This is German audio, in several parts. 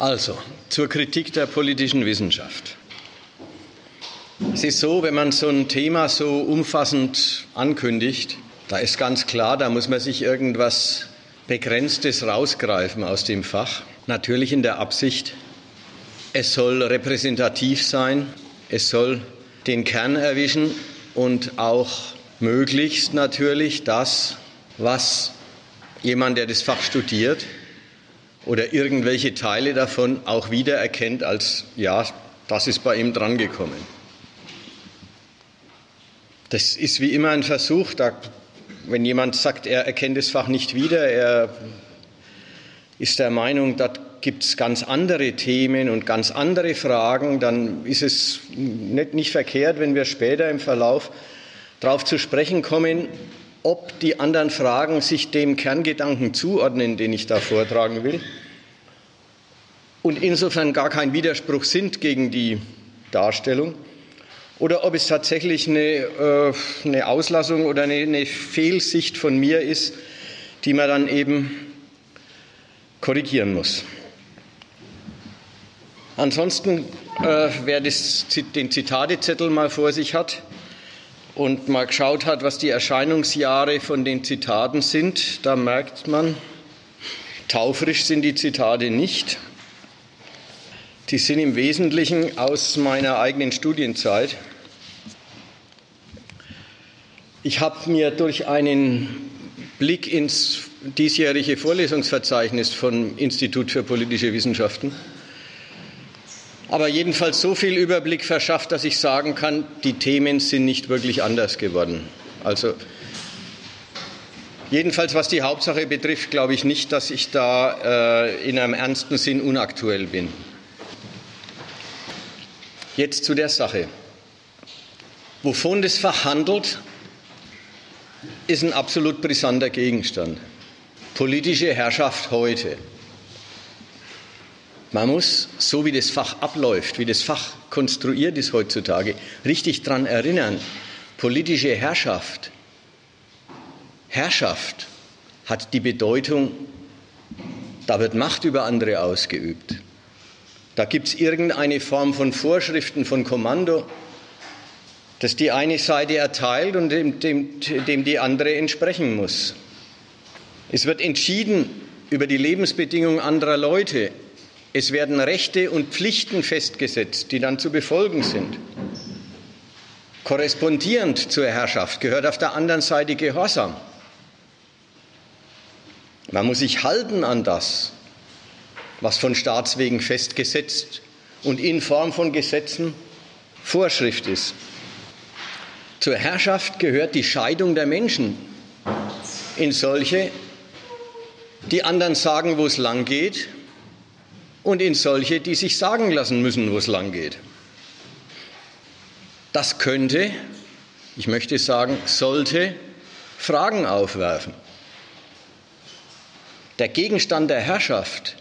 Also, zur Kritik der politischen Wissenschaft. Es ist so, wenn man so ein Thema so umfassend ankündigt, da ist ganz klar, da muss man sich irgendwas Begrenztes rausgreifen aus dem Fach. Natürlich in der Absicht, es soll repräsentativ sein, es soll den Kern erwischen und auch möglichst natürlich das, was jemand, der das Fach studiert, oder irgendwelche Teile davon auch wiedererkennt als, ja, das ist bei ihm drangekommen. Das ist wie immer ein Versuch, da, wenn jemand sagt, er erkennt das Fach nicht wieder, er ist der Meinung, da gibt es ganz andere Themen und ganz andere Fragen, dann ist es nicht, nicht verkehrt, wenn wir später im Verlauf darauf zu sprechen kommen, ob die anderen Fragen sich dem Kerngedanken zuordnen, den ich da vortragen will, und insofern gar kein Widerspruch sind gegen die Darstellung, oder ob es tatsächlich eine, äh, eine Auslassung oder eine, eine Fehlsicht von mir ist, die man dann eben korrigieren muss. Ansonsten, äh, wer das, den Zitatezettel mal vor sich hat, und mal geschaut hat, was die Erscheinungsjahre von den Zitaten sind, da merkt man, taufrisch sind die Zitate nicht. Die sind im Wesentlichen aus meiner eigenen Studienzeit. Ich habe mir durch einen Blick ins diesjährige Vorlesungsverzeichnis vom Institut für politische Wissenschaften aber jedenfalls so viel Überblick verschafft, dass ich sagen kann, die Themen sind nicht wirklich anders geworden. Also jedenfalls was die Hauptsache betrifft, glaube ich nicht, dass ich da äh, in einem ernsten Sinn unaktuell bin. Jetzt zu der Sache. Wovon das Fach handelt, ist ein absolut brisanter Gegenstand. Politische Herrschaft heute. Man muss, so wie das Fach abläuft, wie das Fach konstruiert ist heutzutage, richtig daran erinnern, politische Herrschaft, Herrschaft hat die Bedeutung, da wird Macht über andere ausgeübt. Da gibt es irgendeine Form von Vorschriften, von Kommando, das die eine Seite erteilt und dem, dem, dem die andere entsprechen muss. Es wird entschieden über die Lebensbedingungen anderer Leute, es werden Rechte und Pflichten festgesetzt, die dann zu befolgen sind. Korrespondierend zur Herrschaft gehört auf der anderen Seite Gehorsam. Man muss sich halten an das, was von Staatswegen festgesetzt und in Form von Gesetzen Vorschrift ist. Zur Herrschaft gehört die Scheidung der Menschen in solche, die anderen sagen, wo es lang geht und in solche, die sich sagen lassen müssen, wo es lang geht. Das könnte, ich möchte sagen, sollte Fragen aufwerfen. Der Gegenstand der Herrschaft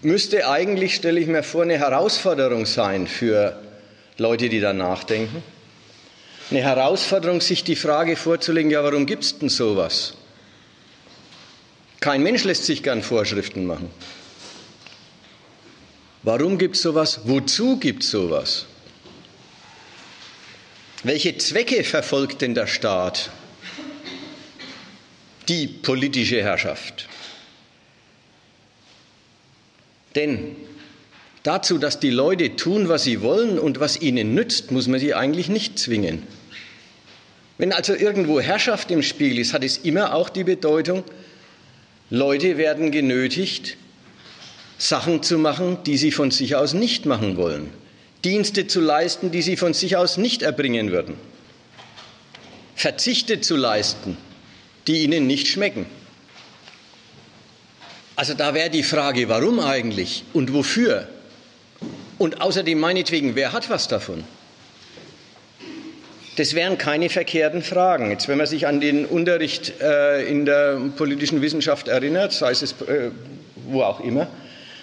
müsste eigentlich, stelle ich mir vor, eine Herausforderung sein für Leute, die da nachdenken. Eine Herausforderung, sich die Frage vorzulegen, ja, warum gibt es denn sowas? Kein Mensch lässt sich gern Vorschriften machen. Warum gibt es sowas? Wozu gibt es sowas? Welche Zwecke verfolgt denn der Staat? Die politische Herrschaft. Denn dazu, dass die Leute tun, was sie wollen und was ihnen nützt, muss man sie eigentlich nicht zwingen. Wenn also irgendwo Herrschaft im Spiel ist, hat es immer auch die Bedeutung, Leute werden genötigt, Sachen zu machen, die sie von sich aus nicht machen wollen, Dienste zu leisten, die sie von sich aus nicht erbringen würden, Verzichte zu leisten, die ihnen nicht schmecken. Also da wäre die Frage, warum eigentlich und wofür? Und außerdem meinetwegen, wer hat was davon? Das wären keine verkehrten Fragen. Jetzt, wenn man sich an den Unterricht äh, in der politischen Wissenschaft erinnert, sei es äh, wo auch immer,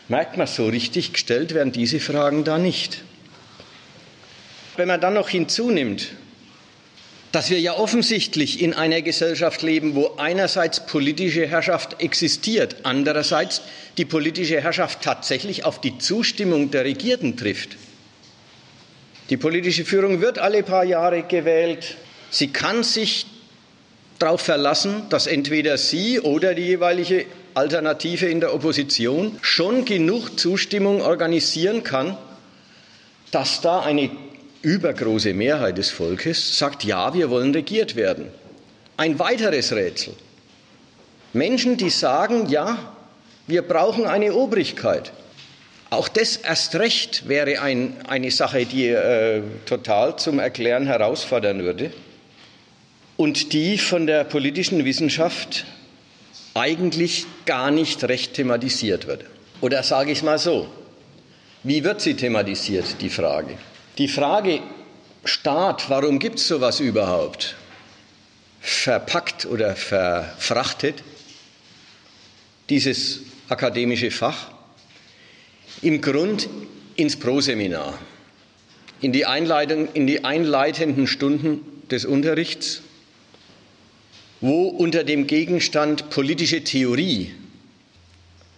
merkt man, so richtig gestellt werden diese Fragen da nicht. Wenn man dann noch hinzunimmt, dass wir ja offensichtlich in einer Gesellschaft leben, wo einerseits politische Herrschaft existiert, andererseits die politische Herrschaft tatsächlich auf die Zustimmung der Regierten trifft. Die politische Führung wird alle paar Jahre gewählt. Sie kann sich darauf verlassen, dass entweder sie oder die jeweilige Alternative in der Opposition schon genug Zustimmung organisieren kann, dass da eine übergroße Mehrheit des Volkes sagt, ja, wir wollen regiert werden. Ein weiteres Rätsel. Menschen, die sagen, ja, wir brauchen eine Obrigkeit. Auch das erst recht wäre ein, eine Sache, die äh, total zum Erklären herausfordern würde und die von der politischen Wissenschaft eigentlich gar nicht recht thematisiert wird. Oder sage ich es mal so, wie wird sie thematisiert, die Frage? Die Frage Staat, warum gibt es sowas überhaupt? Verpackt oder verfrachtet dieses akademische Fach im Grund ins Proseminar, in die, Einleitung, in die einleitenden Stunden des Unterrichts, wo unter dem Gegenstand politische Theorie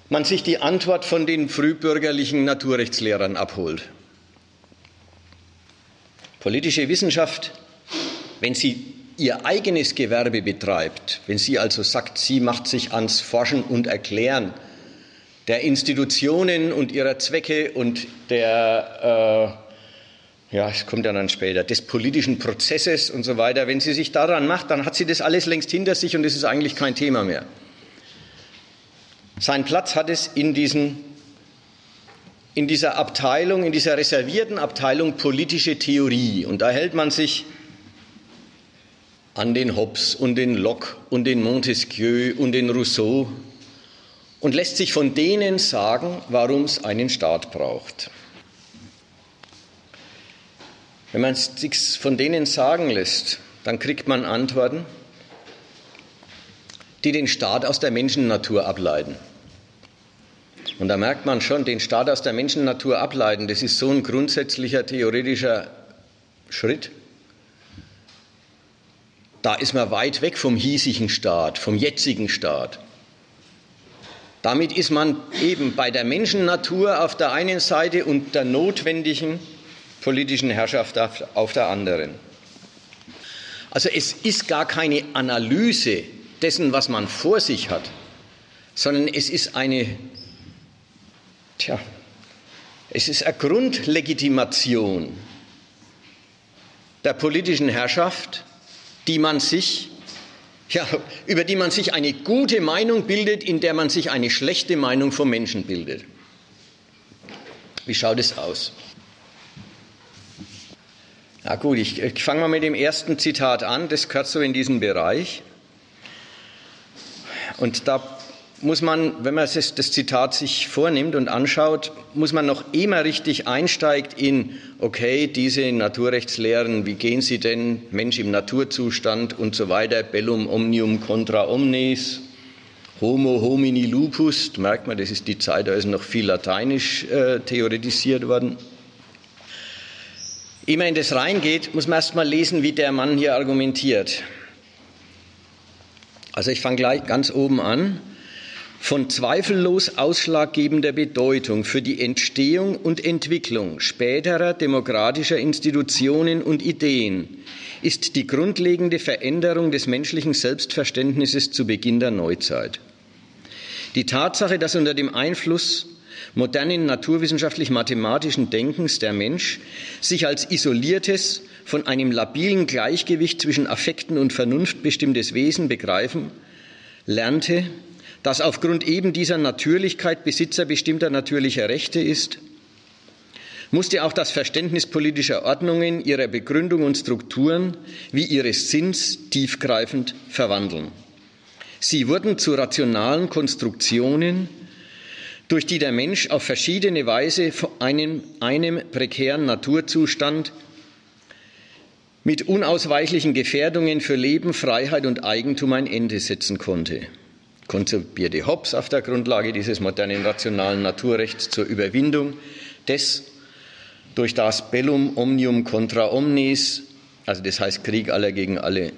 man sich die Antwort von den frühbürgerlichen Naturrechtslehrern abholt. Politische Wissenschaft, wenn sie ihr eigenes Gewerbe betreibt, wenn sie also sagt, sie macht sich ans Forschen und Erklären der Institutionen und ihrer Zwecke und der, äh, ja, es kommt ja dann später, des politischen Prozesses und so weiter, wenn sie sich daran macht, dann hat sie das alles längst hinter sich und es ist eigentlich kein Thema mehr. Sein Platz hat es in diesen in dieser Abteilung, in dieser reservierten Abteilung politische Theorie. Und da hält man sich an den Hobbes und den Locke und den Montesquieu und den Rousseau und lässt sich von denen sagen, warum es einen Staat braucht. Wenn man es sich von denen sagen lässt, dann kriegt man Antworten, die den Staat aus der Menschennatur ableiten. Und da merkt man schon, den Staat aus der Menschennatur ableiten, das ist so ein grundsätzlicher theoretischer Schritt. Da ist man weit weg vom hiesigen Staat, vom jetzigen Staat. Damit ist man eben bei der Menschennatur auf der einen Seite und der notwendigen politischen Herrschaft auf der anderen. Also es ist gar keine Analyse dessen, was man vor sich hat, sondern es ist eine Tja, es ist eine Grundlegitimation der politischen Herrschaft, die man sich, ja, über die man sich eine gute Meinung bildet, in der man sich eine schlechte Meinung vom Menschen bildet. Wie schaut es aus? Na gut, ich, ich fange mal mit dem ersten Zitat an, das gehört so in diesen Bereich. Und da muss man, wenn man das, das Zitat sich vornimmt und anschaut, muss man noch immer richtig einsteigt in, okay, diese Naturrechtslehren, wie gehen sie denn, Mensch im Naturzustand und so weiter, bellum omnium contra omnes, homo homini lupus, merkt man, das ist die Zeit, da ist noch viel lateinisch äh, theoretisiert worden. Ehe man in das reingeht, muss man erst mal lesen, wie der Mann hier argumentiert. Also ich fange gleich ganz oben an von zweifellos ausschlaggebender Bedeutung für die Entstehung und Entwicklung späterer demokratischer Institutionen und Ideen ist die grundlegende Veränderung des menschlichen Selbstverständnisses zu Beginn der Neuzeit. Die Tatsache, dass unter dem Einfluss modernen naturwissenschaftlich-mathematischen Denkens der Mensch sich als isoliertes, von einem labilen Gleichgewicht zwischen Affekten und Vernunft bestimmtes Wesen begreifen lernte, das aufgrund eben dieser Natürlichkeit Besitzer bestimmter natürlicher Rechte ist, musste auch das Verständnis politischer Ordnungen, ihrer Begründung und Strukturen wie ihres Sinns tiefgreifend verwandeln. Sie wurden zu rationalen Konstruktionen, durch die der Mensch auf verschiedene Weise einem, einem prekären Naturzustand mit unausweichlichen Gefährdungen für Leben, Freiheit und Eigentum ein Ende setzen konnte. Konzipierte Hobbes auf der Grundlage dieses modernen rationalen Naturrechts zur Überwindung des durch das Bellum omnium contra omnes also das heißt Krieg aller gegen alle,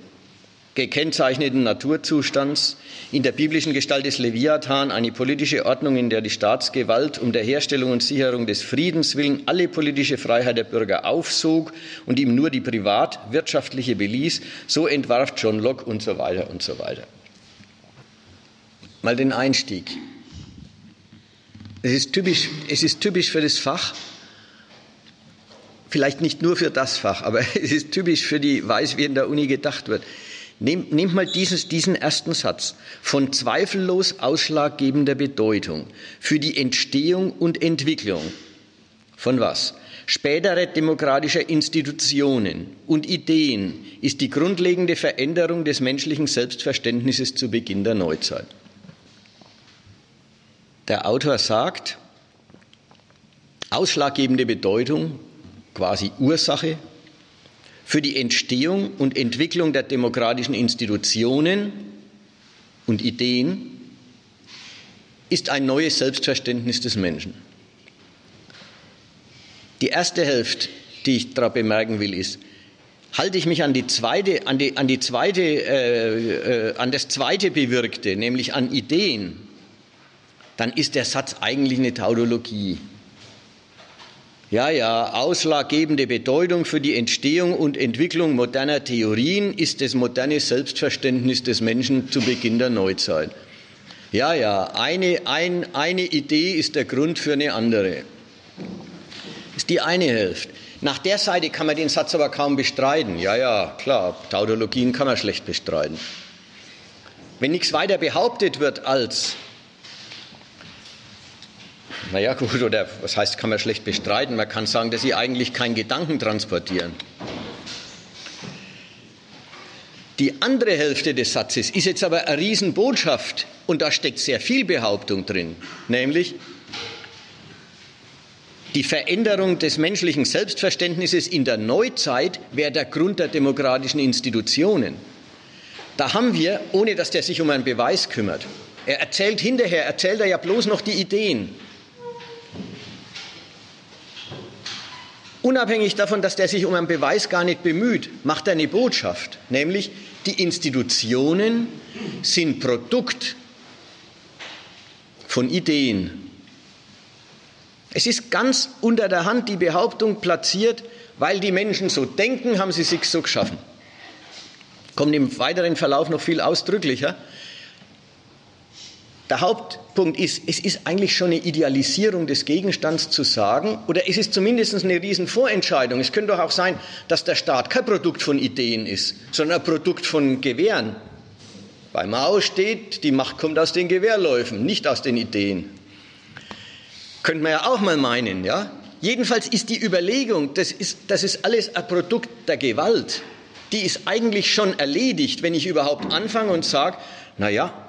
gekennzeichneten Naturzustands, in der biblischen Gestalt des Leviathan eine politische Ordnung, in der die Staatsgewalt um der Herstellung und Sicherung des Friedens willen alle politische Freiheit der Bürger aufsog und ihm nur die privat-wirtschaftliche beließ, so entwarf John Locke und so weiter und so weiter. Mal den Einstieg. Es ist typisch, es ist typisch für das Fach, vielleicht nicht nur für das Fach, aber es ist typisch für die Weise, wie in der Uni gedacht wird. Nehmt, nehmt mal dieses, diesen ersten Satz von zweifellos ausschlaggebender Bedeutung für die Entstehung und Entwicklung von was? Späterer demokratischer Institutionen und Ideen ist die grundlegende Veränderung des menschlichen Selbstverständnisses zu Beginn der Neuzeit. Der Autor sagt, ausschlaggebende Bedeutung, quasi Ursache für die Entstehung und Entwicklung der demokratischen Institutionen und Ideen ist ein neues Selbstverständnis des Menschen. Die erste Hälfte, die ich daran bemerken will, ist, halte ich mich an die zweite, an die, an die zweite, äh, äh, an das zweite Bewirkte, nämlich an Ideen, dann ist der Satz eigentlich eine Tautologie. Ja, ja, ausschlaggebende Bedeutung für die Entstehung und Entwicklung moderner Theorien ist das moderne Selbstverständnis des Menschen zu Beginn der Neuzeit. Ja, ja, eine, ein, eine Idee ist der Grund für eine andere. Ist die eine Hälfte. Nach der Seite kann man den Satz aber kaum bestreiten. Ja, ja, klar, Tautologien kann man schlecht bestreiten. Wenn nichts weiter behauptet wird als naja, gut, oder was heißt, kann man schlecht bestreiten. Man kann sagen, dass sie eigentlich keinen Gedanken transportieren. Die andere Hälfte des Satzes ist jetzt aber eine Riesenbotschaft und da steckt sehr viel Behauptung drin, nämlich die Veränderung des menschlichen Selbstverständnisses in der Neuzeit wäre der Grund der demokratischen Institutionen. Da haben wir, ohne dass der sich um einen Beweis kümmert, er erzählt hinterher, erzählt er ja bloß noch die Ideen. Unabhängig davon, dass der sich um einen Beweis gar nicht bemüht, macht er eine Botschaft, nämlich die Institutionen sind Produkt von Ideen. Es ist ganz unter der Hand die Behauptung platziert, weil die Menschen so denken, haben sie sich so geschaffen. Kommt im weiteren Verlauf noch viel ausdrücklicher. Der Hauptpunkt ist, es ist eigentlich schon eine Idealisierung des Gegenstands zu sagen, oder es ist zumindest eine Riesenvorentscheidung. Es könnte doch auch sein, dass der Staat kein Produkt von Ideen ist, sondern ein Produkt von Gewehren. Bei Mao steht, die Macht kommt aus den Gewehrläufen, nicht aus den Ideen. Könnte man ja auch mal meinen, ja? Jedenfalls ist die Überlegung, das ist, das ist alles ein Produkt der Gewalt, die ist eigentlich schon erledigt, wenn ich überhaupt anfange und sage, na ja,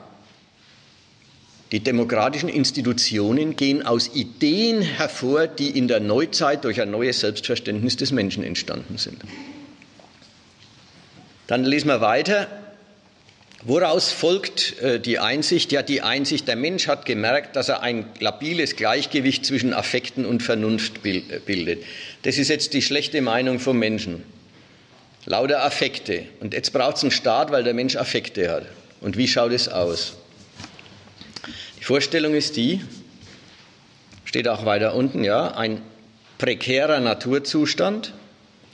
die demokratischen Institutionen gehen aus Ideen hervor, die in der Neuzeit durch ein neues Selbstverständnis des Menschen entstanden sind. Dann lesen wir weiter. Woraus folgt äh, die Einsicht? Ja, die Einsicht, der Mensch hat gemerkt, dass er ein labiles Gleichgewicht zwischen Affekten und Vernunft äh, bildet. Das ist jetzt die schlechte Meinung vom Menschen. Lauter Affekte. Und jetzt braucht es einen Staat, weil der Mensch Affekte hat. Und wie schaut es aus? Die Vorstellung ist die, steht auch weiter unten, ja, ein prekärer Naturzustand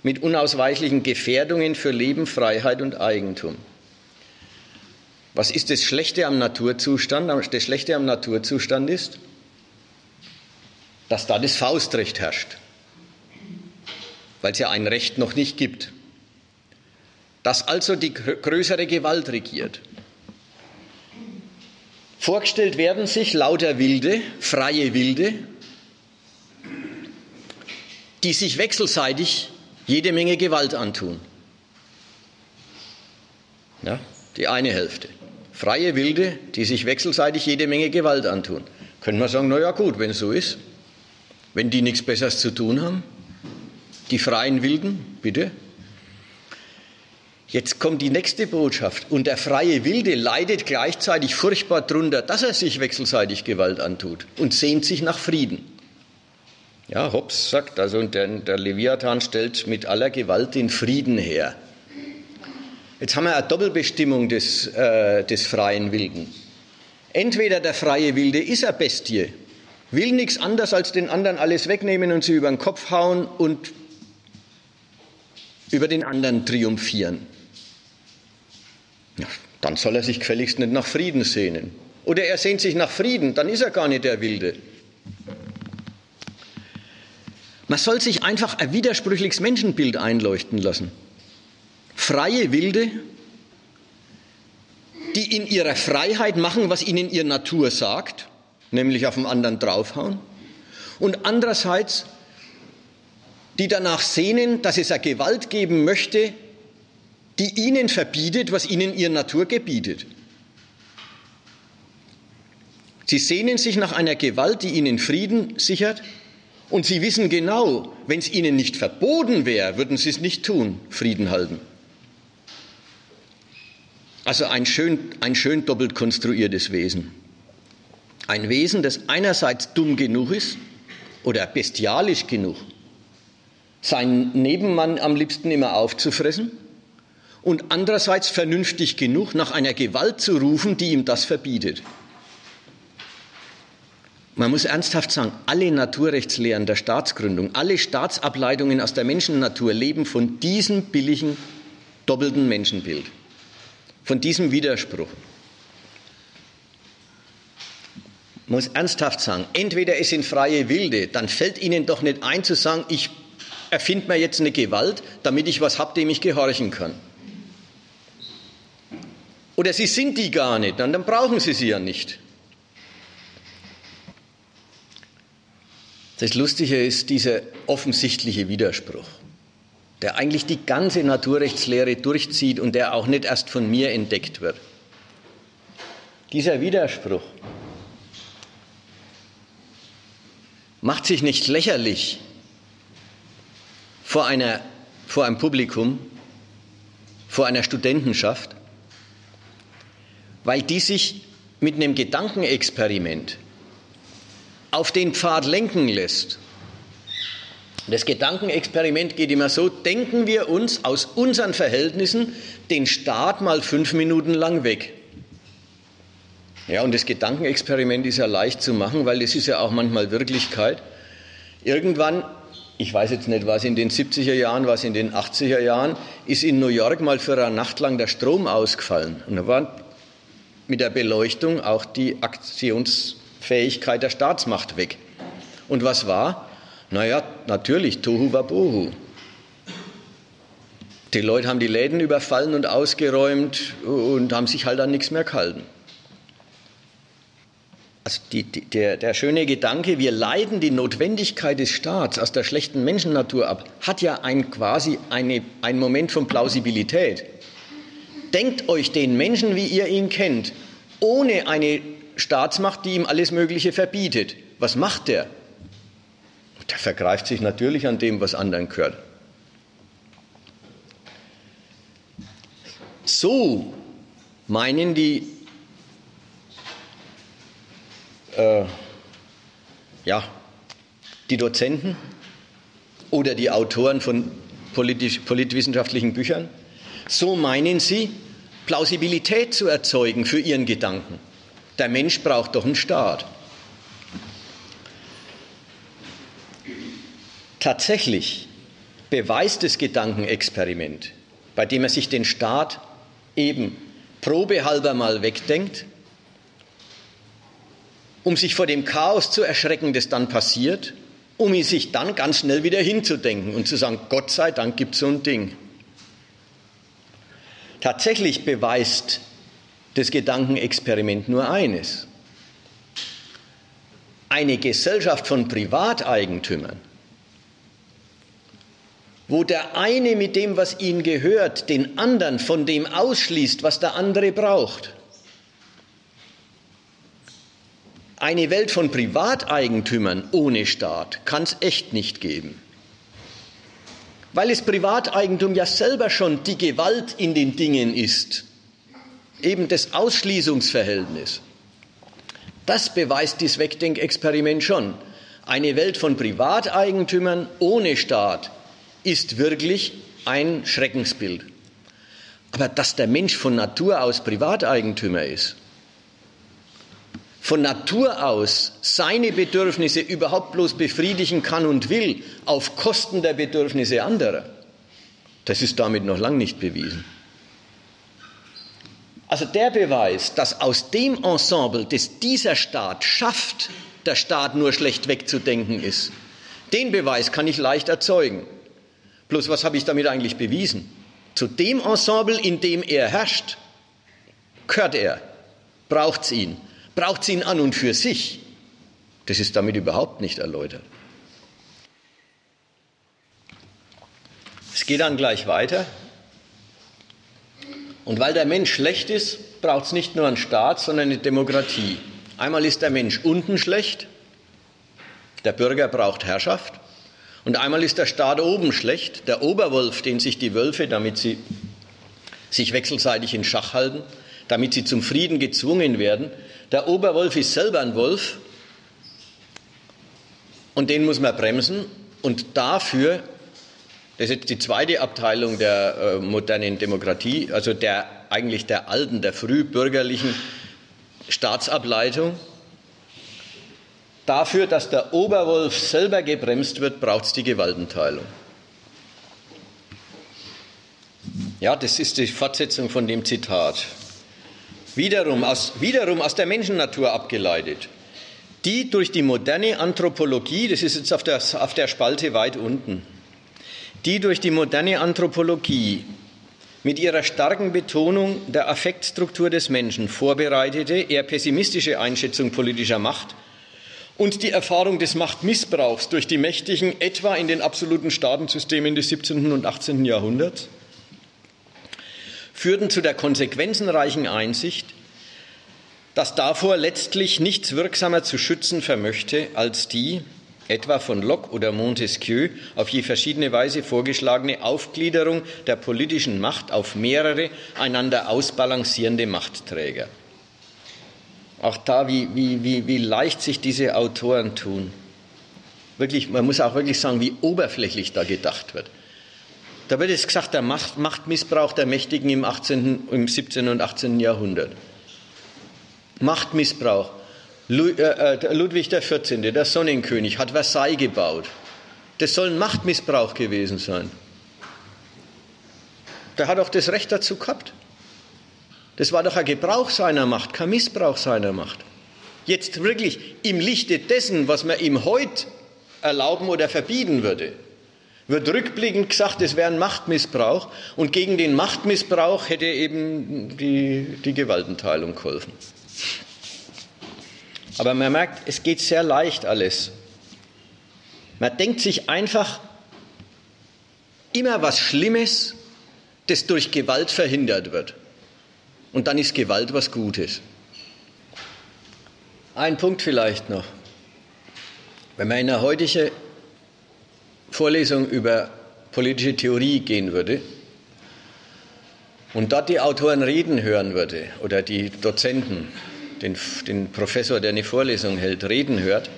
mit unausweichlichen Gefährdungen für Leben, Freiheit und Eigentum. Was ist das Schlechte am Naturzustand? Das Schlechte am Naturzustand ist, dass da das Faustrecht herrscht, weil es ja ein Recht noch nicht gibt. Dass also die größere Gewalt regiert. Vorgestellt werden sich lauter Wilde, freie Wilde, die sich wechselseitig jede Menge Gewalt antun. Ja, die eine Hälfte. Freie Wilde, die sich wechselseitig jede Menge Gewalt antun. Können wir sagen, na ja gut, wenn es so ist, wenn die nichts Besseres zu tun haben, die freien Wilden, bitte, Jetzt kommt die nächste Botschaft. Und der freie Wilde leidet gleichzeitig furchtbar darunter, dass er sich wechselseitig Gewalt antut und sehnt sich nach Frieden. Ja, Hobbes sagt, also der, der Leviathan stellt mit aller Gewalt den Frieden her. Jetzt haben wir eine Doppelbestimmung des, äh, des freien Wilden. Entweder der freie Wilde ist eine Bestie, will nichts anderes als den anderen alles wegnehmen und sie über den Kopf hauen und über den anderen triumphieren. Ja, dann soll er sich gefälligst nicht nach Frieden sehnen. Oder er sehnt sich nach Frieden, dann ist er gar nicht der Wilde. Man soll sich einfach ein widersprüchliches Menschenbild einleuchten lassen. Freie Wilde, die in ihrer Freiheit machen, was ihnen ihre Natur sagt, nämlich auf den anderen draufhauen, und andererseits die danach sehnen, dass es eine Gewalt geben möchte, die ihnen verbietet, was ihnen ihre Natur gebietet. Sie sehnen sich nach einer Gewalt, die ihnen Frieden sichert, und sie wissen genau, wenn es ihnen nicht verboten wäre, würden sie es nicht tun, Frieden halten. Also ein schön, ein schön doppelt konstruiertes Wesen. Ein Wesen, das einerseits dumm genug ist oder bestialisch genug, seinen Nebenmann am liebsten immer aufzufressen und andererseits vernünftig genug, nach einer Gewalt zu rufen, die ihm das verbietet. Man muss ernsthaft sagen, alle Naturrechtslehren der Staatsgründung, alle Staatsableitungen aus der Menschennatur leben von diesem billigen, doppelten Menschenbild, von diesem Widerspruch. Man muss ernsthaft sagen, entweder es sind freie Wilde, dann fällt Ihnen doch nicht ein zu sagen, ich erfinde mir jetzt eine Gewalt, damit ich was habe, dem ich gehorchen kann. Oder Sie sind die gar nicht, dann brauchen Sie sie ja nicht. Das Lustige ist dieser offensichtliche Widerspruch, der eigentlich die ganze Naturrechtslehre durchzieht und der auch nicht erst von mir entdeckt wird. Dieser Widerspruch macht sich nicht lächerlich vor, einer, vor einem Publikum, vor einer Studentenschaft, weil die sich mit einem Gedankenexperiment auf den Pfad lenken lässt. Das Gedankenexperiment geht immer so, denken wir uns aus unseren Verhältnissen den Staat mal fünf Minuten lang weg. Ja, und das Gedankenexperiment ist ja leicht zu machen, weil es ist ja auch manchmal Wirklichkeit. Irgendwann, ich weiß jetzt nicht, was in den 70er Jahren, was in den 80er Jahren, ist in New York mal für eine Nacht lang der Strom ausgefallen. Und da war mit der Beleuchtung auch die Aktions Fähigkeit der Staatsmacht weg. Und was war? Naja, natürlich, Tohu Wabohu. Die Leute haben die Läden überfallen und ausgeräumt und haben sich halt an nichts mehr gehalten. Also die, die, der, der schöne Gedanke, wir leiden die Notwendigkeit des Staats aus der schlechten Menschennatur ab, hat ja ein, quasi eine, einen Moment von Plausibilität. Denkt euch den Menschen, wie ihr ihn kennt, ohne eine Staatsmacht, die ihm alles Mögliche verbietet. Was macht der? Der vergreift sich natürlich an dem, was anderen gehört. So meinen die, äh, ja, die Dozenten oder die Autoren von politisch, politwissenschaftlichen Büchern, so meinen sie, Plausibilität zu erzeugen für ihren Gedanken. Der Mensch braucht doch einen Staat. Tatsächlich beweist das Gedankenexperiment, bei dem er sich den Staat eben probehalber mal wegdenkt, um sich vor dem Chaos zu erschrecken, das dann passiert, um ihn sich dann ganz schnell wieder hinzudenken und zu sagen, Gott sei Dank gibt es so ein Ding. Tatsächlich beweist das Gedankenexperiment nur eines. Eine Gesellschaft von Privateigentümern, wo der eine mit dem, was ihm gehört, den anderen von dem ausschließt, was der andere braucht. Eine Welt von Privateigentümern ohne Staat kann es echt nicht geben. Weil das Privateigentum ja selber schon die Gewalt in den Dingen ist eben das Ausschließungsverhältnis. Das beweist dieses Wegdenkexperiment schon. Eine Welt von Privateigentümern ohne Staat ist wirklich ein Schreckensbild. Aber dass der Mensch von Natur aus Privateigentümer ist, von Natur aus seine Bedürfnisse überhaupt bloß befriedigen kann und will, auf Kosten der Bedürfnisse anderer, das ist damit noch lang nicht bewiesen. Also der Beweis, dass aus dem Ensemble, das dieser Staat schafft, der Staat nur schlecht wegzudenken ist, den Beweis kann ich leicht erzeugen. Bloß was habe ich damit eigentlich bewiesen? Zu dem Ensemble, in dem er herrscht, gehört er, braucht es ihn, braucht es ihn an und für sich. Das ist damit überhaupt nicht erläutert. Es geht dann gleich weiter. Und weil der Mensch schlecht ist, braucht es nicht nur einen Staat, sondern eine Demokratie. Einmal ist der Mensch unten schlecht, der Bürger braucht Herrschaft. Und einmal ist der Staat oben schlecht, der Oberwolf, den sich die Wölfe, damit sie sich wechselseitig in Schach halten, damit sie zum Frieden gezwungen werden. Der Oberwolf ist selber ein Wolf und den muss man bremsen. Und dafür, das ist jetzt die zweite Abteilung der äh, modernen Demokratie, also der eigentlich der alten, der frühbürgerlichen Staatsableitung, Dafür, dass der Oberwolf selber gebremst wird, braucht es die Gewaltenteilung. Ja, das ist die Fortsetzung von dem Zitat. Wiederum aus, wiederum aus der Menschennatur abgeleitet. Die durch die moderne Anthropologie, das ist jetzt auf der, auf der Spalte weit unten, die durch die moderne Anthropologie mit ihrer starken Betonung der Affektstruktur des Menschen vorbereitete, eher pessimistische Einschätzung politischer Macht und die Erfahrung des Machtmissbrauchs durch die Mächtigen, etwa in den absoluten Staatensystemen des 17. und 18. Jahrhunderts, führten zu der konsequenzenreichen Einsicht, dass davor letztlich nichts wirksamer zu schützen vermöchte als die, etwa von Locke oder Montesquieu, auf je verschiedene Weise vorgeschlagene Aufgliederung der politischen Macht auf mehrere einander ausbalancierende Machtträger. Auch da, wie, wie, wie, wie leicht sich diese Autoren tun. Wirklich, man muss auch wirklich sagen, wie oberflächlich da gedacht wird. Da wird jetzt gesagt, der Macht, Machtmissbrauch der Mächtigen im, 18., im 17. und 18. Jahrhundert. Machtmissbrauch. Äh, äh, Ludwig XIV., der Sonnenkönig, hat Versailles gebaut. Das soll ein Machtmissbrauch gewesen sein. Der hat auch das Recht dazu gehabt. Das war doch ein Gebrauch seiner Macht, kein Missbrauch seiner Macht. Jetzt wirklich im Lichte dessen, was man ihm heute erlauben oder verbieten würde, wird rückblickend gesagt, es wäre ein Machtmissbrauch und gegen den Machtmissbrauch hätte eben die, die Gewaltenteilung geholfen. Aber man merkt, es geht sehr leicht alles. Man denkt sich einfach immer was Schlimmes, das durch Gewalt verhindert wird. Und dann ist Gewalt was Gutes. Ein Punkt vielleicht noch. Wenn man in eine heutige Vorlesung über politische Theorie gehen würde und dort die Autoren reden hören würde oder die Dozenten, den, den Professor, der eine Vorlesung hält, reden hört,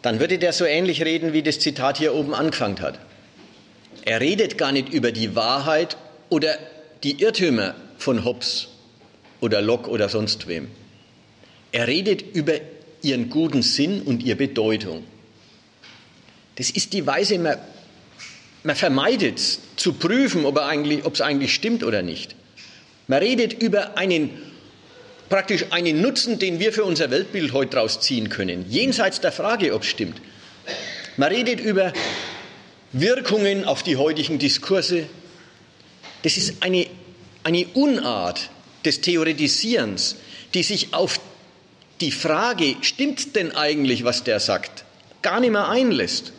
dann würde der so ähnlich reden, wie das Zitat hier oben angefangen hat. Er redet gar nicht über die Wahrheit oder die Irrtümer von Hobbes oder Locke oder sonst wem. Er redet über ihren guten Sinn und ihre Bedeutung. Das ist die Weise, man, man vermeidet zu prüfen, ob, eigentlich, es eigentlich stimmt oder nicht. Man redet über einen praktisch einen Nutzen, den wir für unser Weltbild heute daraus ziehen können, jenseits der Frage, ob es stimmt. Man redet über Wirkungen auf die heutigen Diskurse. Das ist eine eine Unart des Theoretisierens, die sich auf die Frage, stimmt denn eigentlich, was der sagt, gar nicht mehr einlässt.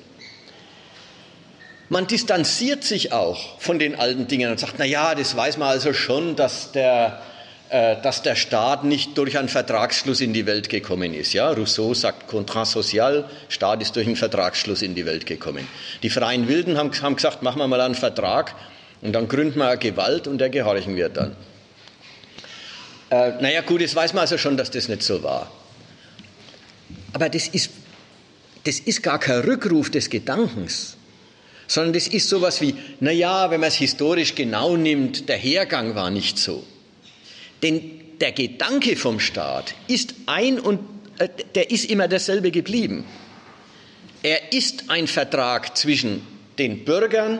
Man distanziert sich auch von den alten Dingen und sagt, na ja, das weiß man also schon, dass der, äh, dass der Staat nicht durch einen Vertragsschluss in die Welt gekommen ist. Ja, Rousseau sagt Contrat social, Staat ist durch einen Vertragsschluss in die Welt gekommen. Die Freien Wilden haben, haben gesagt, machen wir mal einen Vertrag und dann gründet man Gewalt und der gehorchen wird dann. Äh, naja, gut, das weiß man also schon, dass das nicht so war. Aber das ist das ist gar kein Rückruf des Gedankens, sondern das ist sowas wie, na ja, wenn man es historisch genau nimmt, der Hergang war nicht so. Denn der Gedanke vom Staat ist ein und äh, der ist immer derselbe geblieben. Er ist ein Vertrag zwischen den Bürgern,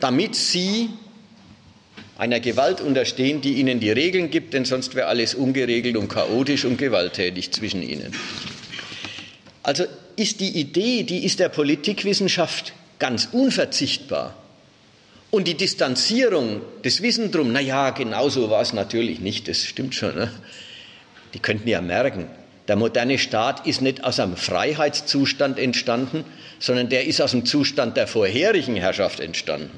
damit sie einer Gewalt unterstehen, die ihnen die Regeln gibt, denn sonst wäre alles ungeregelt und chaotisch und gewalttätig zwischen ihnen. Also ist die Idee, die ist der Politikwissenschaft ganz unverzichtbar. Und die Distanzierung, das Wissen drum, na ja, genau so war es natürlich nicht, das stimmt schon. Ne? Die könnten ja merken, der moderne Staat ist nicht aus einem Freiheitszustand entstanden, sondern der ist aus dem Zustand der vorherigen Herrschaft entstanden.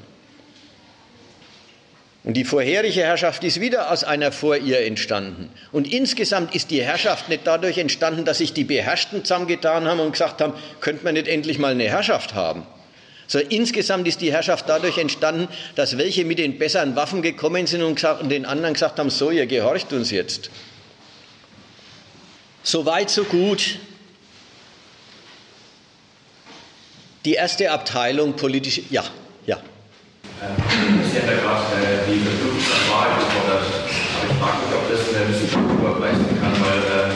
Und die vorherige Herrschaft ist wieder aus einer vor ihr entstanden. Und insgesamt ist die Herrschaft nicht dadurch entstanden, dass sich die Beherrschten zusammengetan haben und gesagt haben, könnte man nicht endlich mal eine Herrschaft haben. So insgesamt ist die Herrschaft dadurch entstanden, dass welche mit den besseren Waffen gekommen sind und, gesagt, und den anderen gesagt haben, so, ihr gehorcht uns jetzt. So weit, so gut. Die erste Abteilung politische, ja, ja. Sie hat ja gerade äh, die Verknüpfung der Wahrheit gefordert. Aber ich frage mich, ob das in der Wissenschaft überbrechen kann, weil äh,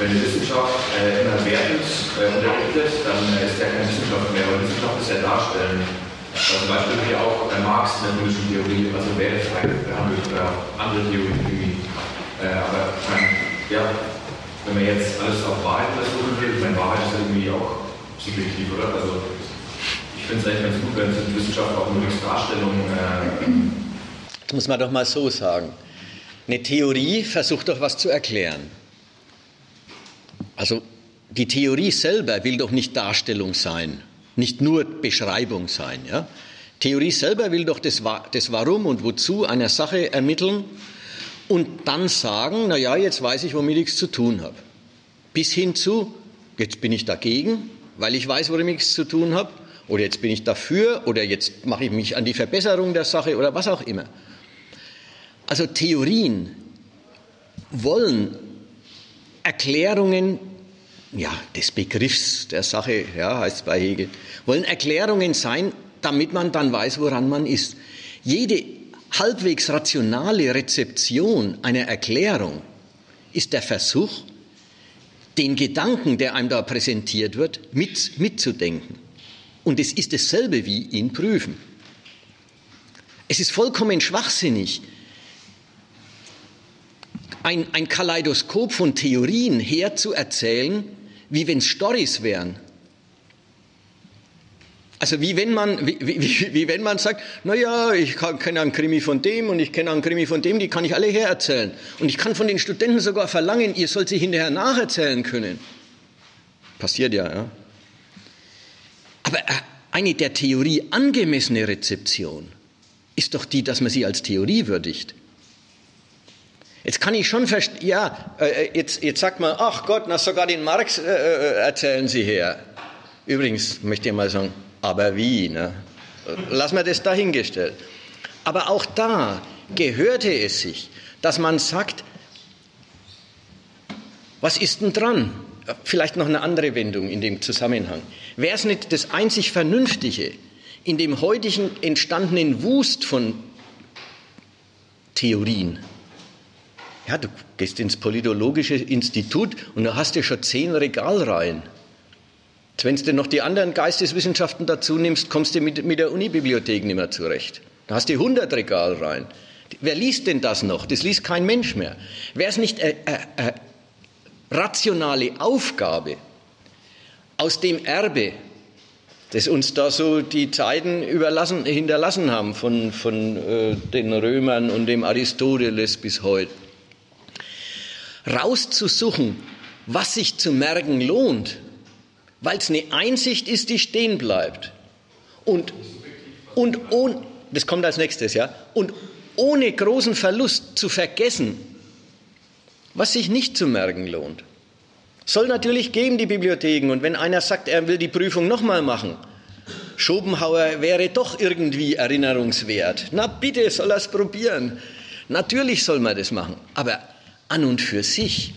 wenn die Wissenschaft äh, immer wertend äh, unterrichtet, dann ist ja keine Wissenschaft mehr, ist ja Darstellen. Also zum Beispiel wie auch äh, Marx in der politischen Theorie, also Wertefreiheit behandelt oder andere Theorien. Äh, aber ja, wenn man jetzt alles auf Wahrheit untersuchen will, meine Wahrheit ist irgendwie auch subjektiv, oder? Also finde es eigentlich ganz gut, wenn es in Wissenschaft auch möglichst Darstellungen. Äh muss man doch mal so sagen. Eine Theorie versucht doch was zu erklären. Also die Theorie selber will doch nicht Darstellung sein, nicht nur Beschreibung sein. Ja? Theorie selber will doch das, das Warum und Wozu einer Sache ermitteln und dann sagen, na ja, jetzt weiß ich, womit ich es zu tun habe. Bis hin zu, jetzt bin ich dagegen, weil ich weiß, womit ich es zu tun habe oder jetzt bin ich dafür oder jetzt mache ich mich an die Verbesserung der Sache oder was auch immer. Also Theorien wollen Erklärungen ja, des Begriffs der Sache, ja, heißt es bei Hegel, wollen Erklärungen sein, damit man dann weiß, woran man ist. Jede halbwegs rationale Rezeption einer Erklärung ist der Versuch, den Gedanken, der einem da präsentiert wird, mit, mitzudenken. Und es ist dasselbe wie ihn prüfen. Es ist vollkommen schwachsinnig, ein, ein Kaleidoskop von Theorien herzuerzählen, wie wenn es Storys wären. Also wie wenn man, wie, wie, wie wenn man sagt, na ja, ich kenne einen Krimi von dem und ich kenne einen Krimi von dem, die kann ich alle hererzählen. Und ich kann von den Studenten sogar verlangen, ihr sollt sie hinterher nacherzählen können. Passiert ja, ja. Aber äh, eine der Theorie angemessene Rezeption ist doch die, dass man sie als Theorie würdigt. Jetzt kann ich schon verstehen, ja, äh, jetzt, jetzt sagt man, ach Gott, na sogar den Marx äh, äh, erzählen Sie her. Übrigens möchte ich mal sagen, aber wie? Ne? Lassen wir das dahingestellt. Aber auch da gehörte es sich, dass man sagt, was ist denn dran? Vielleicht noch eine andere Wendung in dem Zusammenhang. Wäre es nicht das einzig Vernünftige, in dem heutigen entstandenen Wust von Theorien, ja, du gehst ins Politologische Institut und da hast du schon zehn Regalreihen. Wenn du noch die anderen Geisteswissenschaften dazu nimmst, kommst du mit, mit der Unibibliothek nicht mehr zurecht. Da hast du 100 Regalreihen. Wer liest denn das noch? Das liest kein Mensch mehr. Wäre es nicht eine, eine, rationale Aufgabe aus dem Erbe, das uns da so die Zeiten überlassen, hinterlassen haben von, von äh, den Römern und dem Aristoteles bis heute, rauszusuchen, was sich zu merken lohnt, weil es eine Einsicht ist, die stehen bleibt. Und, und ohne, das kommt als nächstes, ja, und ohne großen Verlust zu vergessen, was sich nicht zu merken lohnt. Soll natürlich geben, die Bibliotheken. Und wenn einer sagt, er will die Prüfung nochmal machen, Schopenhauer wäre doch irgendwie erinnerungswert. Na bitte, soll er es probieren. Natürlich soll man das machen. Aber an und für sich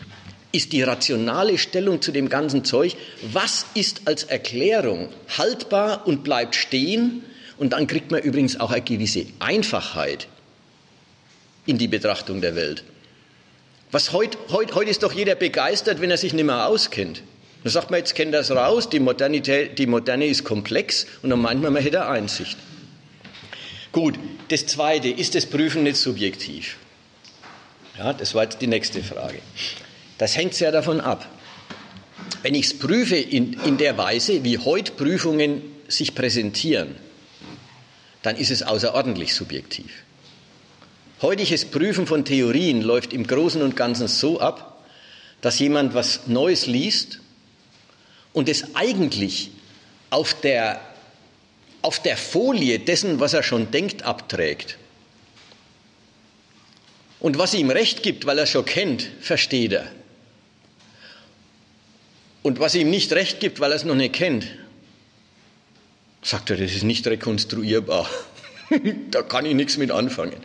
ist die rationale Stellung zu dem ganzen Zeug, was ist als Erklärung haltbar und bleibt stehen. Und dann kriegt man übrigens auch eine gewisse Einfachheit in die Betrachtung der Welt. Was heute, heute, heute ist doch jeder begeistert, wenn er sich nicht mehr auskennt. Dann sagt man, jetzt kennt es raus, die, Modernität, die Moderne ist komplex und dann meint man, man hätte Einsicht. Gut, das Zweite, ist das Prüfen nicht subjektiv? Ja, das war jetzt die nächste Frage. Das hängt sehr davon ab. Wenn ich es prüfe in, in der Weise, wie heute Prüfungen sich präsentieren, dann ist es außerordentlich subjektiv. Heutiges Prüfen von Theorien läuft im Großen und Ganzen so ab, dass jemand was Neues liest und es eigentlich auf der, auf der Folie dessen, was er schon denkt, abträgt. Und was ihm recht gibt, weil er schon kennt, versteht er. Und was ihm nicht recht gibt, weil er es noch nicht kennt, sagt er, das ist nicht rekonstruierbar. da kann ich nichts mit anfangen.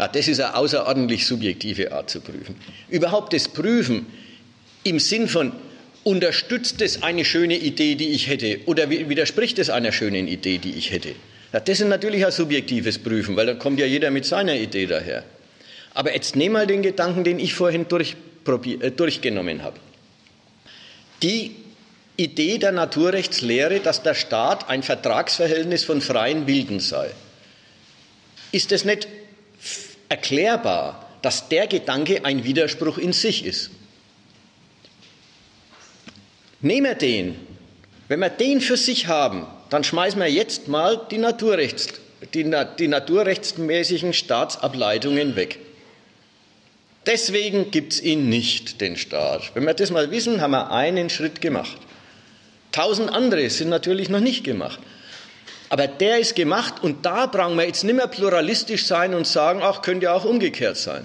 Ja, das ist eine außerordentlich subjektive Art zu prüfen. Überhaupt das Prüfen im Sinn von, unterstützt es eine schöne Idee, die ich hätte, oder widerspricht es einer schönen Idee, die ich hätte? Ja, das ist natürlich ein subjektives Prüfen, weil dann kommt ja jeder mit seiner Idee daher. Aber jetzt nehmen mal den Gedanken, den ich vorhin äh, durchgenommen habe. Die Idee der Naturrechtslehre, dass der Staat ein Vertragsverhältnis von freien Wilden sei. Ist es nicht erklärbar, dass der Gedanke ein Widerspruch in sich ist. Nehmen wir den. Wenn wir den für sich haben, dann schmeißen wir jetzt mal die, Naturrechts, die, die naturrechtsmäßigen Staatsableitungen weg. Deswegen gibt es ihn nicht, den Staat. Wenn wir das mal wissen, haben wir einen Schritt gemacht. Tausend andere sind natürlich noch nicht gemacht. Aber der ist gemacht und da brauchen wir jetzt nicht mehr pluralistisch sein und sagen, ach, könnte ja auch umgekehrt sein.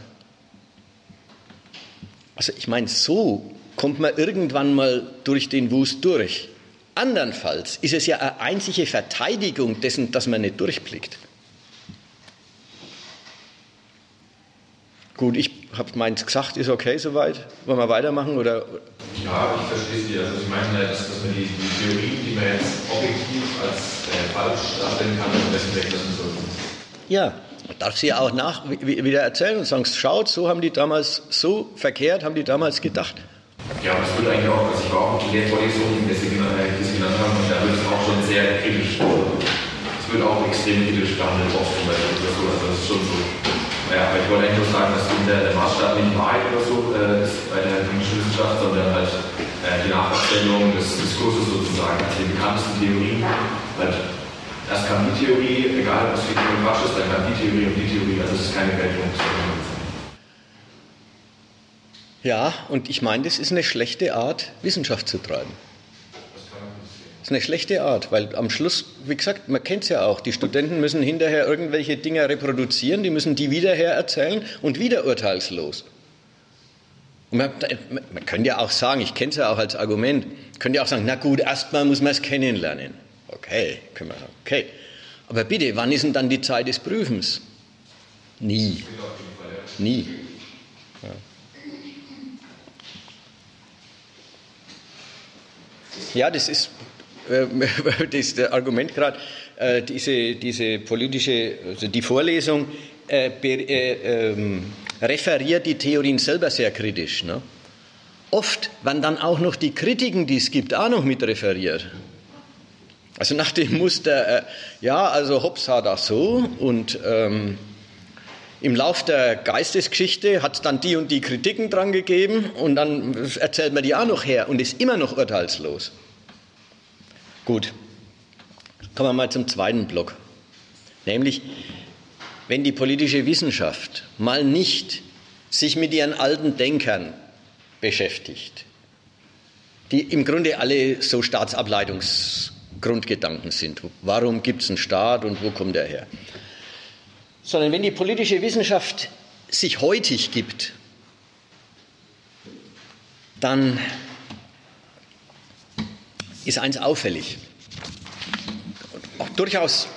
Also ich meine, so kommt man irgendwann mal durch den Wust durch. Andernfalls ist es ja eine einzige Verteidigung dessen, dass man nicht durchblickt. Gut, ich habe meins gesagt, ist okay soweit. Wollen wir weitermachen? Oder? Ja, ich verstehe Sie. Also ich meine, dass, dass man die, die Theorien, die man jetzt objektiv als äh, falsch darstellen kann, am besten weglassen sollte. Ja, darf sie auch nach, wieder erzählen und sagen, schaut, so haben die damals, so verkehrt haben die damals gedacht. Ja, das wird eigentlich auch, also ich war auch in der Vorlesung, die Sie genannt haben, und da wird es auch schon sehr kritisch, es wird auch extrem kritisch behandelt, oft zum Beispiel, Ja, aber ich wollte eigentlich nur sagen, dass der, der Maßstab nicht Wahrheit oder so äh, ist bei der klinischen Wissenschaft, sondern halt äh, die Nacherzählung des Diskurses sozusagen, also die bekanntesten Theorien. Halt, erst kam die Theorie, egal was für Theorie Quatsch ist, dann kam die Theorie und die Theorie, also es ist keine Geltung. Ja, und ich meine, das ist eine schlechte Art, Wissenschaft zu treiben. Das ist eine schlechte Art, weil am Schluss, wie gesagt, man kennt es ja auch, die Studenten müssen hinterher irgendwelche Dinge reproduzieren, die müssen die wieder erzählen und wieder urteilslos. Und man, man könnte ja auch sagen, ich kenne es ja auch als Argument, könnte ja auch sagen, na gut, erstmal muss man es kennenlernen. Okay, können wir sagen, okay. Aber bitte, wann ist denn dann die Zeit des Prüfens? Nie. Nie. Ja. Das ist das Argument gerade, äh, diese, diese politische, also die Vorlesung äh, äh, ähm, referiert die Theorien selber sehr kritisch. Ne? Oft werden dann auch noch die Kritiken, die es gibt, auch noch mit referiert. Also nach dem Muster, äh, ja, also Hobbes sah das so und ähm, im Lauf der Geistesgeschichte hat es dann die und die Kritiken dran gegeben und dann erzählt man die auch noch her und ist immer noch urteilslos. Gut, kommen wir mal zum zweiten Block. Nämlich, wenn die politische Wissenschaft mal nicht sich mit ihren alten Denkern beschäftigt, die im Grunde alle so Staatsableitungsgrundgedanken sind. Warum gibt es einen Staat und wo kommt er her? Sondern wenn die politische Wissenschaft sich heutig gibt, dann ist eins auffällig, durchaus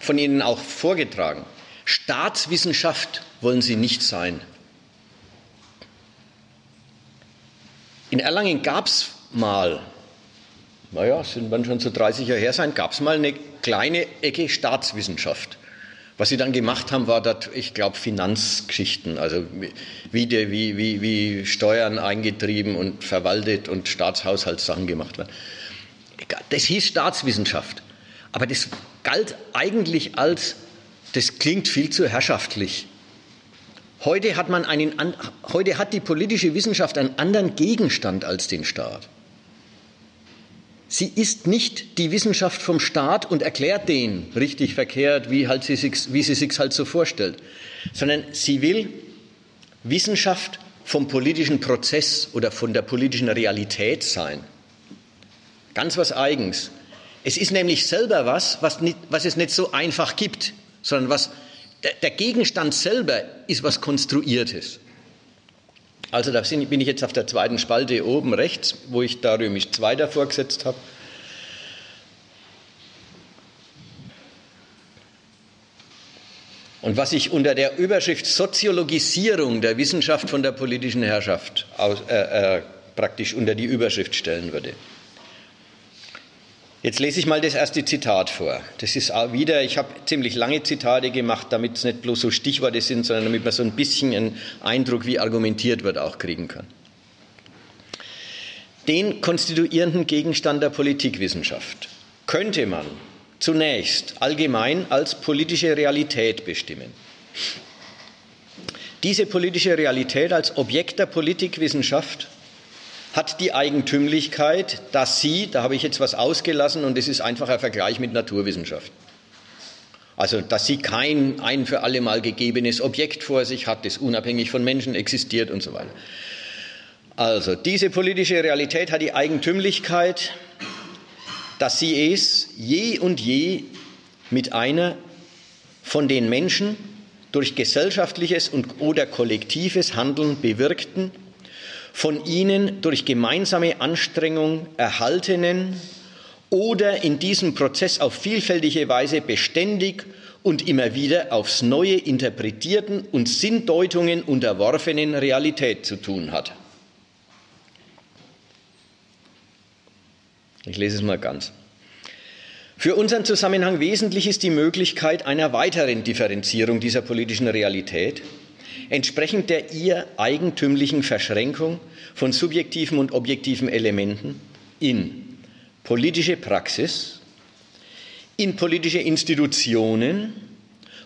von Ihnen auch vorgetragen. Staatswissenschaft wollen Sie nicht sein. In Erlangen gab es mal, naja, sind dann schon so 30 Jahre her sein, gab es mal eine kleine Ecke Staatswissenschaft. Was sie dann gemacht haben, war dort, ich glaube, Finanzgeschichten, also wie, die, wie, wie, wie Steuern eingetrieben und verwaltet und Staatshaushaltssachen gemacht werden. Das hieß Staatswissenschaft. Aber das galt eigentlich als, das klingt viel zu herrschaftlich. Heute hat, man einen, heute hat die politische Wissenschaft einen anderen Gegenstand als den Staat. Sie ist nicht die Wissenschaft vom Staat und erklärt den richtig verkehrt, wie, halt sie sich, wie sie sich halt so vorstellt, sondern sie will Wissenschaft vom politischen Prozess oder von der politischen Realität sein. Ganz was Eigens. Es ist nämlich selber was, was, nicht, was es nicht so einfach gibt, sondern was der Gegenstand selber ist was Konstruiertes. Also da bin ich jetzt auf der zweiten Spalte oben rechts, wo ich da römisch 2 davor gesetzt habe. Und was ich unter der Überschrift Soziologisierung der Wissenschaft von der politischen Herrschaft aus, äh, äh, praktisch unter die Überschrift stellen würde. Jetzt lese ich mal das erste Zitat vor. Das ist auch wieder, ich habe ziemlich lange Zitate gemacht, damit es nicht bloß so Stichworte sind, sondern damit man so ein bisschen einen Eindruck, wie argumentiert wird, auch kriegen kann. Den konstituierenden Gegenstand der Politikwissenschaft könnte man zunächst allgemein als politische Realität bestimmen. Diese politische Realität als Objekt der Politikwissenschaft hat die Eigentümlichkeit, dass sie, da habe ich jetzt was ausgelassen und es ist einfach ein Vergleich mit Naturwissenschaft. Also, dass sie kein ein für alle Mal gegebenes Objekt vor sich hat, das unabhängig von Menschen existiert und so weiter. Also, diese politische Realität hat die Eigentümlichkeit, dass sie es je und je mit einer von den Menschen durch gesellschaftliches und oder kollektives Handeln bewirkten von ihnen durch gemeinsame Anstrengung erhaltenen oder in diesem Prozess auf vielfältige Weise beständig und immer wieder aufs Neue interpretierten und Sinndeutungen unterworfenen Realität zu tun hat. Ich lese es mal ganz. Für unseren Zusammenhang wesentlich ist die Möglichkeit einer weiteren Differenzierung dieser politischen Realität, entsprechend der ihr eigentümlichen Verschränkung von subjektiven und objektiven Elementen in politische Praxis, in politische Institutionen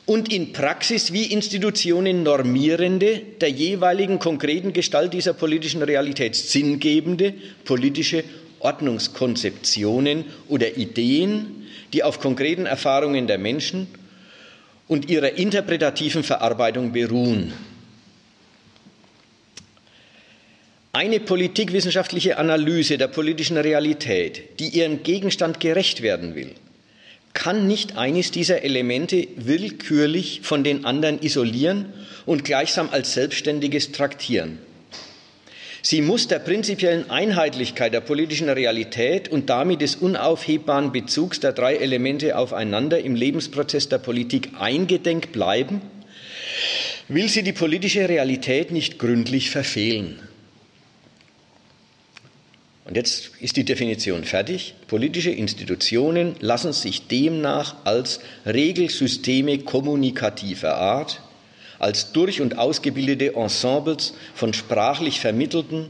und in Praxis wie Institutionen normierende, der jeweiligen konkreten Gestalt dieser politischen Realität sinngebende politische Ordnungskonzeptionen oder Ideen, die auf konkreten Erfahrungen der Menschen und ihrer interpretativen Verarbeitung beruhen. Eine politikwissenschaftliche Analyse der politischen Realität, die ihrem Gegenstand gerecht werden will, kann nicht eines dieser Elemente willkürlich von den anderen isolieren und gleichsam als selbstständiges traktieren. Sie muss der prinzipiellen Einheitlichkeit der politischen Realität und damit des unaufhebbaren Bezugs der drei Elemente aufeinander im Lebensprozess der Politik eingedenk bleiben, will sie die politische Realität nicht gründlich verfehlen. Und jetzt ist die Definition fertig. Politische Institutionen lassen sich demnach als Regelsysteme kommunikativer Art als durch und ausgebildete Ensembles von sprachlich vermittelten,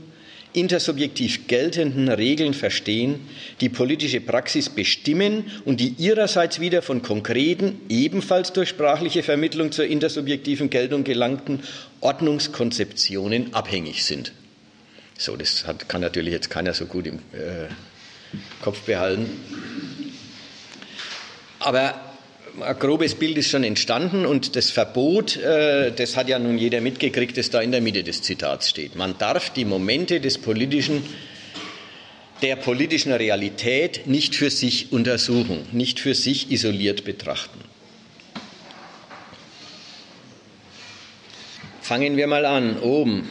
intersubjektiv geltenden Regeln verstehen, die politische Praxis bestimmen und die ihrerseits wieder von konkreten, ebenfalls durch sprachliche Vermittlung zur intersubjektiven Geltung gelangten Ordnungskonzeptionen abhängig sind. So, das hat, kann natürlich jetzt keiner so gut im äh, Kopf behalten. Aber ein grobes Bild ist schon entstanden und das Verbot, äh, das hat ja nun jeder mitgekriegt, das da in der Mitte des Zitats steht. Man darf die Momente des politischen, der politischen Realität nicht für sich untersuchen, nicht für sich isoliert betrachten. Fangen wir mal an, oben.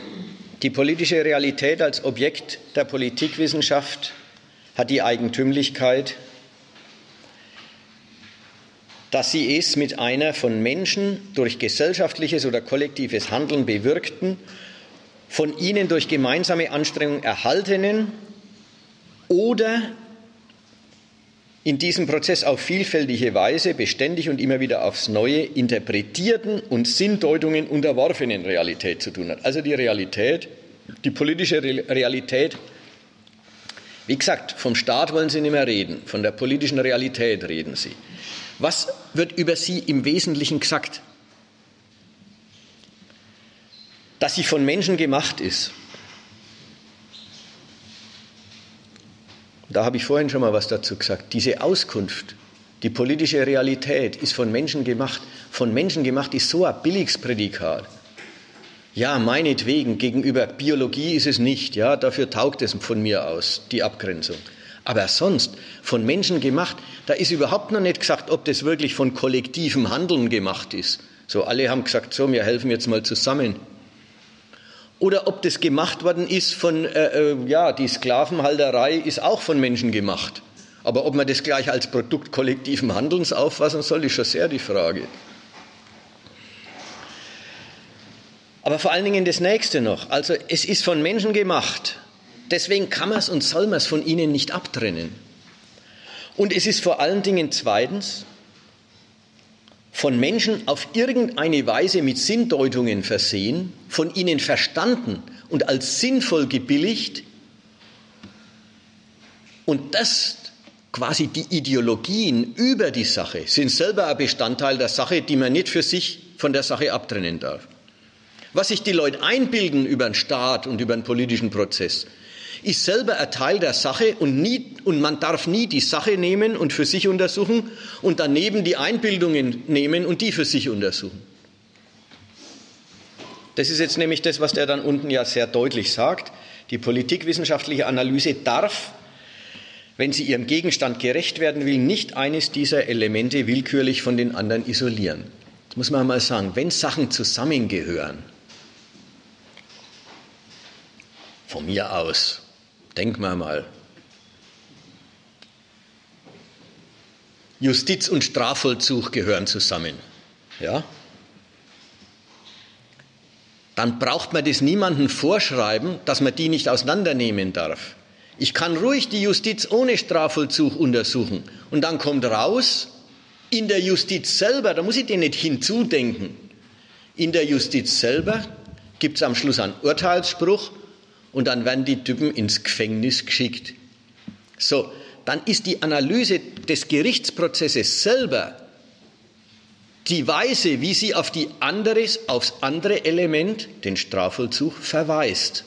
Die politische Realität als Objekt der Politikwissenschaft hat die Eigentümlichkeit, dass sie es mit einer von Menschen durch gesellschaftliches oder kollektives Handeln bewirkten von ihnen durch gemeinsame Anstrengung erhaltenen oder in diesem Prozess auf vielfältige Weise beständig und immer wieder aufs Neue interpretierten und Sinndeutungen unterworfenen Realität zu tun hat. Also die Realität, die politische Realität. Wie gesagt, vom Staat wollen Sie nicht mehr reden, von der politischen Realität reden Sie. Was wird über Sie im Wesentlichen gesagt? Dass sie von Menschen gemacht ist. Da habe ich vorhin schon mal was dazu gesagt. Diese Auskunft, die politische Realität ist von Menschen gemacht. Von Menschen gemacht ist so ein Billigsprädikat. Ja, meinetwegen, gegenüber Biologie ist es nicht. Ja, dafür taugt es von mir aus, die Abgrenzung. Aber sonst, von Menschen gemacht, da ist überhaupt noch nicht gesagt, ob das wirklich von kollektivem Handeln gemacht ist. So, alle haben gesagt, so, wir helfen jetzt mal zusammen oder ob das gemacht worden ist von, äh, äh, ja, die Sklavenhalterei ist auch von Menschen gemacht. Aber ob man das gleich als Produkt kollektiven Handelns auffassen soll, ist schon sehr die Frage. Aber vor allen Dingen das nächste noch. Also es ist von Menschen gemacht. Deswegen kann man es und soll man es von ihnen nicht abtrennen. Und es ist vor allen Dingen zweitens von Menschen auf irgendeine Weise mit Sinndeutungen versehen, von ihnen verstanden und als sinnvoll gebilligt und das quasi die Ideologien über die Sache sind selber ein Bestandteil der Sache, die man nicht für sich von der Sache abtrennen darf. Was sich die Leute einbilden über den Staat und über den politischen Prozess, ist selber ein Teil der Sache und, nie, und man darf nie die Sache nehmen und für sich untersuchen und daneben die Einbildungen nehmen und die für sich untersuchen. Das ist jetzt nämlich das, was der dann unten ja sehr deutlich sagt. Die politikwissenschaftliche Analyse darf, wenn sie ihrem Gegenstand gerecht werden will, nicht eines dieser Elemente willkürlich von den anderen isolieren. Das muss man mal sagen. Wenn Sachen zusammengehören, von mir aus, Denken wir mal. Justiz und Strafvollzug gehören zusammen. Ja? Dann braucht man das niemandem vorschreiben, dass man die nicht auseinandernehmen darf. Ich kann ruhig die Justiz ohne Strafvollzug untersuchen. Und dann kommt raus, in der Justiz selber, da muss ich den nicht hinzudenken, in der Justiz selber gibt es am Schluss einen Urteilsspruch und dann werden die Typen ins Gefängnis geschickt. So, dann ist die Analyse des Gerichtsprozesses selber die Weise, wie sie auf die anderes, aufs andere Element, den Strafvollzug, verweist.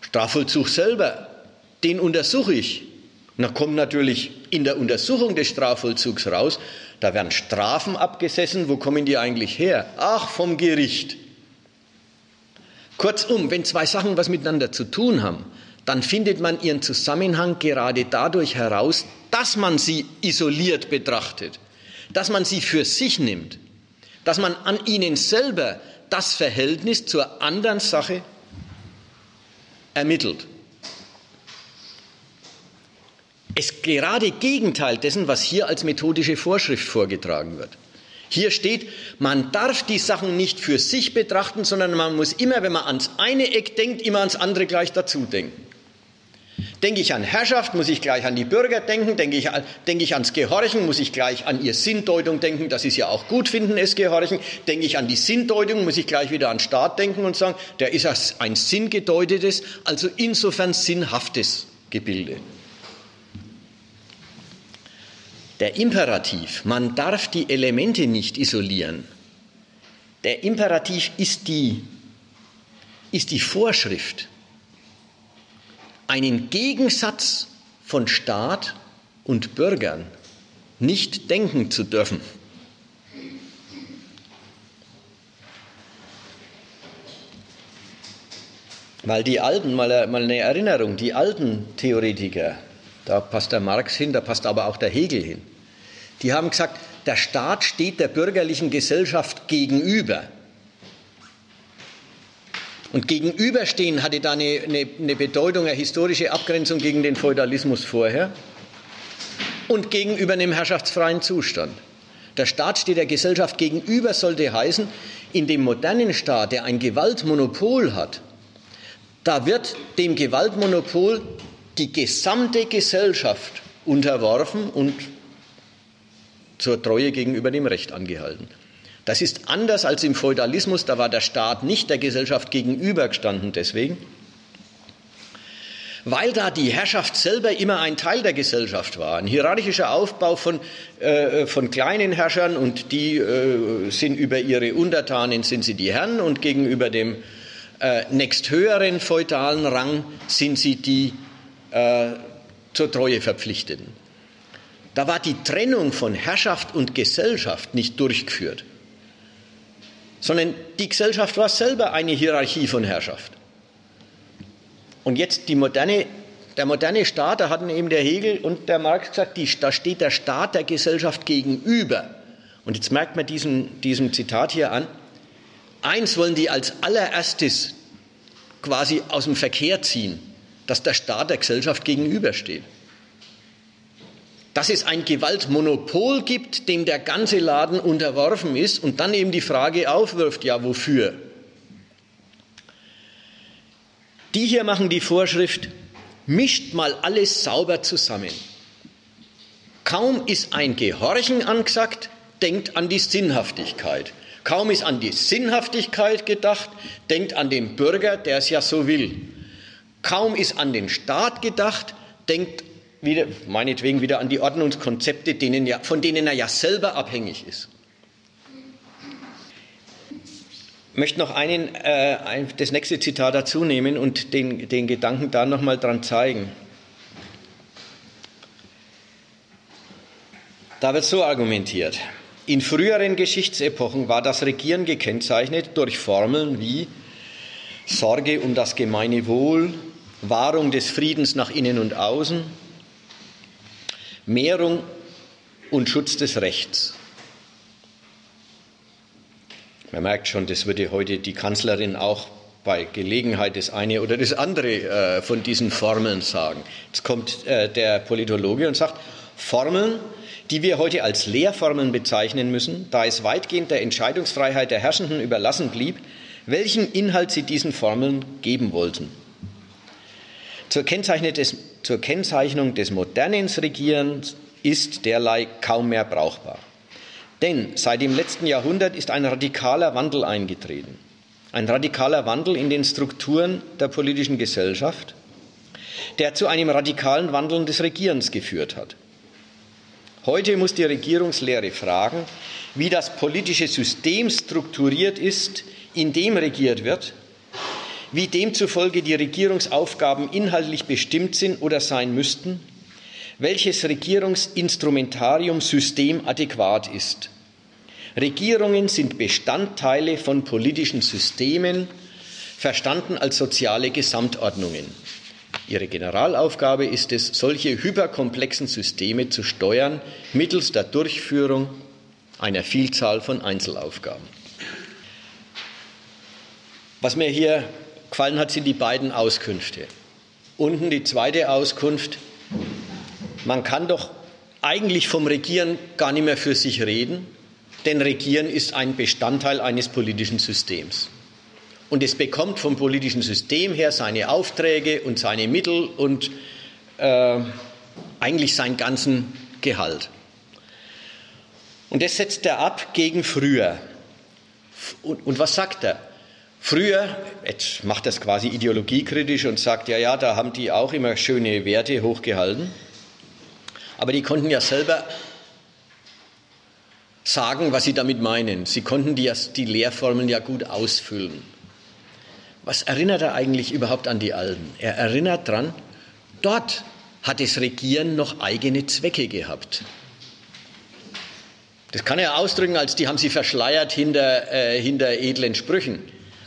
Strafvollzug selber, den untersuche ich. Da kommt natürlich in der Untersuchung des Strafvollzugs raus, da werden Strafen abgesessen. Wo kommen die eigentlich her? Ach, vom Gericht. Kurzum, wenn zwei Sachen was miteinander zu tun haben, dann findet man ihren Zusammenhang gerade dadurch heraus, dass man sie isoliert betrachtet, dass man sie für sich nimmt, dass man an ihnen selber das Verhältnis zur anderen Sache ermittelt. Es gerade Gegenteil dessen, was hier als methodische Vorschrift vorgetragen wird. Hier steht, man darf die Sachen nicht für sich betrachten, sondern man muss immer, wenn man ans eine Eck denkt, immer ans andere gleich dazu denken. Denke ich an Herrschaft, muss ich gleich an die Bürger denken. Denke ich, denke ich ans Gehorchen, muss ich gleich an ihr Sinndeutung denken, sie es ja auch gut finden, es Gehorchen. Denke ich an die Sinndeutung, muss ich gleich wieder an Staat denken und sagen, der ist ein sinngedeutetes, also insofern sinnhaftes Gebilde. Der Imperativ, man darf die Elemente nicht isolieren. Der Imperativ ist die, ist die Vorschrift, einen Gegensatz von Staat und Bürgern nicht denken zu dürfen. Weil die alten, mal, mal eine Erinnerung, die alten Theoretiker, da passt der Marx hin, da passt aber auch der Hegel hin. Die haben gesagt, der Staat steht der bürgerlichen Gesellschaft gegenüber. Und gegenüberstehen hatte da eine, eine, eine Bedeutung, eine historische Abgrenzung gegen den Feudalismus vorher und gegenüber einem herrschaftsfreien Zustand. Der Staat steht der Gesellschaft gegenüber, sollte heißen, In dem modernen Staat, der ein Gewaltmonopol hat, da wird dem Gewaltmonopol die gesamte Gesellschaft unterworfen und zur Treue gegenüber dem Recht angehalten. Das ist anders als im Feudalismus, da war der Staat nicht der Gesellschaft gegenübergestanden deswegen, weil da die Herrschaft selber immer ein Teil der Gesellschaft war. Ein hierarchischer Aufbau von, äh, von kleinen Herrschern und die äh, sind über ihre Untertanen sind sie die Herren und gegenüber dem äh, nächsthöheren feudalen Rang sind sie die äh, zur Treue Verpflichteten. Da war die Trennung von Herrschaft und Gesellschaft nicht durchgeführt, sondern die Gesellschaft war selber eine Hierarchie von Herrschaft. Und jetzt moderne, der moderne Staat, da hatten eben der Hegel und der Marx gesagt, die, da steht der Staat der Gesellschaft gegenüber. Und jetzt merkt man diesem, diesem Zitat hier an, eins wollen die als allererstes quasi aus dem Verkehr ziehen, dass der Staat der Gesellschaft gegenübersteht. Dass es ein Gewaltmonopol gibt, dem der ganze Laden unterworfen ist und dann eben die Frage aufwirft, ja wofür? Die hier machen die Vorschrift, mischt mal alles sauber zusammen. Kaum ist ein Gehorchen angesagt, denkt an die Sinnhaftigkeit. Kaum ist an die Sinnhaftigkeit gedacht, denkt an den Bürger, der es ja so will. Kaum ist an den Staat gedacht, denkt wieder, meinetwegen wieder an die Ordnungskonzepte, denen ja, von denen er ja selber abhängig ist. Ich möchte noch einen, äh, ein, das nächste Zitat dazu nehmen und den, den Gedanken da nochmal dran zeigen. Da wird so argumentiert. In früheren Geschichtsepochen war das Regieren gekennzeichnet durch Formeln wie Sorge um das gemeine Wohl, Wahrung des Friedens nach innen und außen, Mehrung und Schutz des Rechts. Man merkt schon, das würde heute die Kanzlerin auch bei Gelegenheit das eine oder das andere äh, von diesen Formeln sagen. Jetzt kommt äh, der Politologe und sagt, Formeln, die wir heute als Lehrformeln bezeichnen müssen, da es weitgehend der Entscheidungsfreiheit der Herrschenden überlassen blieb, welchen Inhalt sie diesen Formeln geben wollten. Zur, des, zur Kennzeichnung des modernen Regierens ist derlei kaum mehr brauchbar. Denn seit dem letzten Jahrhundert ist ein radikaler Wandel eingetreten. Ein radikaler Wandel in den Strukturen der politischen Gesellschaft, der zu einem radikalen Wandel des Regierens geführt hat. Heute muss die Regierungslehre fragen, wie das politische System strukturiert ist, in dem regiert wird, wie demzufolge die Regierungsaufgaben inhaltlich bestimmt sind oder sein müssten, welches Regierungsinstrumentarium systemadäquat ist. Regierungen sind Bestandteile von politischen Systemen, verstanden als soziale Gesamtordnungen. Ihre Generalaufgabe ist es, solche hyperkomplexen Systeme zu steuern mittels der Durchführung einer Vielzahl von Einzelaufgaben. Was mir hier gefallen hat, sind die beiden Auskünfte. Unten die zweite Auskunft, man kann doch eigentlich vom Regieren gar nicht mehr für sich reden, denn Regieren ist ein Bestandteil eines politischen Systems. Und es bekommt vom politischen System her seine Aufträge und seine Mittel und äh, eigentlich seinen ganzen Gehalt. Und das setzt er ab gegen früher. Und, und was sagt er? Früher, jetzt macht das quasi ideologiekritisch und sagt, ja, ja, da haben die auch immer schöne Werte hochgehalten. Aber die konnten ja selber sagen, was sie damit meinen. Sie konnten die, die Lehrformeln ja gut ausfüllen. Was erinnert er eigentlich überhaupt an die Alten? Er erinnert daran, dort hat das Regieren noch eigene Zwecke gehabt. Das kann er ausdrücken, als die haben sie verschleiert hinter, äh, hinter edlen Sprüchen.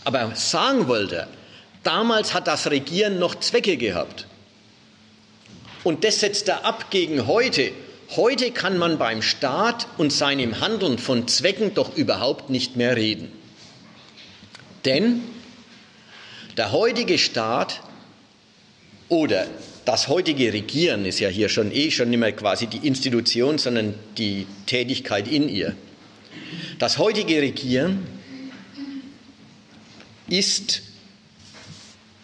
Aber sagen wollte damals hat das Regieren noch Zwecke gehabt. Und das setzt er ab gegen heute. Heute kann man beim Staat und seinem Handeln von Zwecken doch überhaupt nicht mehr reden. Denn der heutige Staat oder das heutige Regieren ist ja hier schon eh schon nicht mehr quasi die Institution, sondern die Tätigkeit in ihr. Das heutige Regieren ist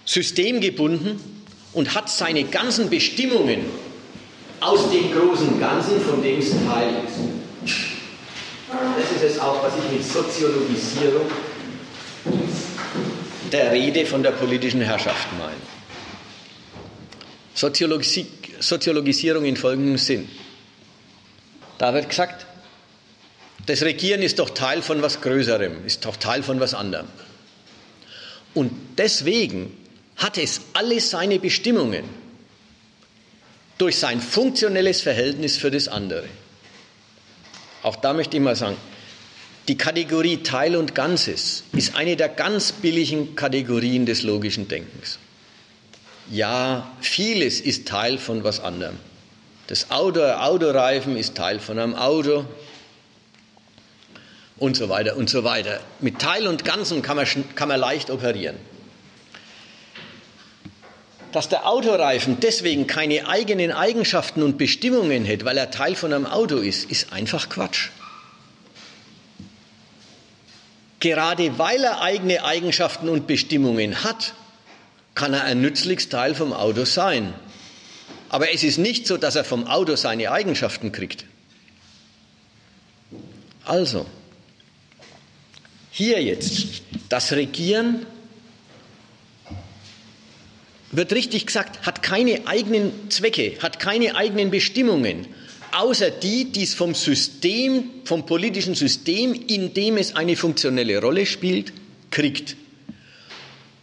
systemgebunden und hat seine ganzen Bestimmungen aus dem großen Ganzen, von dem es Teil ist. Das ist es auch, was ich mit Soziologisierung der Rede von der politischen Herrschaft meine. Soziologisi Soziologisierung in folgendem Sinn. Da wird gesagt, das Regieren ist doch Teil von was Größerem, ist doch Teil von was anderem. Und deswegen hat es alle seine Bestimmungen durch sein funktionelles Verhältnis für das andere. Auch da möchte ich mal sagen, die Kategorie Teil und Ganzes ist eine der ganz billigen Kategorien des logischen Denkens. Ja, vieles ist Teil von was anderem. Das Auto, Autoreifen ist Teil von einem Auto und so weiter und so weiter. Mit Teil und Ganzen kann man, kann man leicht operieren. Dass der Autoreifen deswegen keine eigenen Eigenschaften und Bestimmungen hat, weil er Teil von einem Auto ist, ist einfach Quatsch. Gerade weil er eigene Eigenschaften und Bestimmungen hat, kann er ein nützliches Teil vom Auto sein. Aber es ist nicht so, dass er vom Auto seine Eigenschaften kriegt. Also, hier jetzt, das Regieren wird richtig gesagt, hat keine eigenen Zwecke, hat keine eigenen Bestimmungen, außer die, die es vom System, vom politischen System, in dem es eine funktionelle Rolle spielt, kriegt.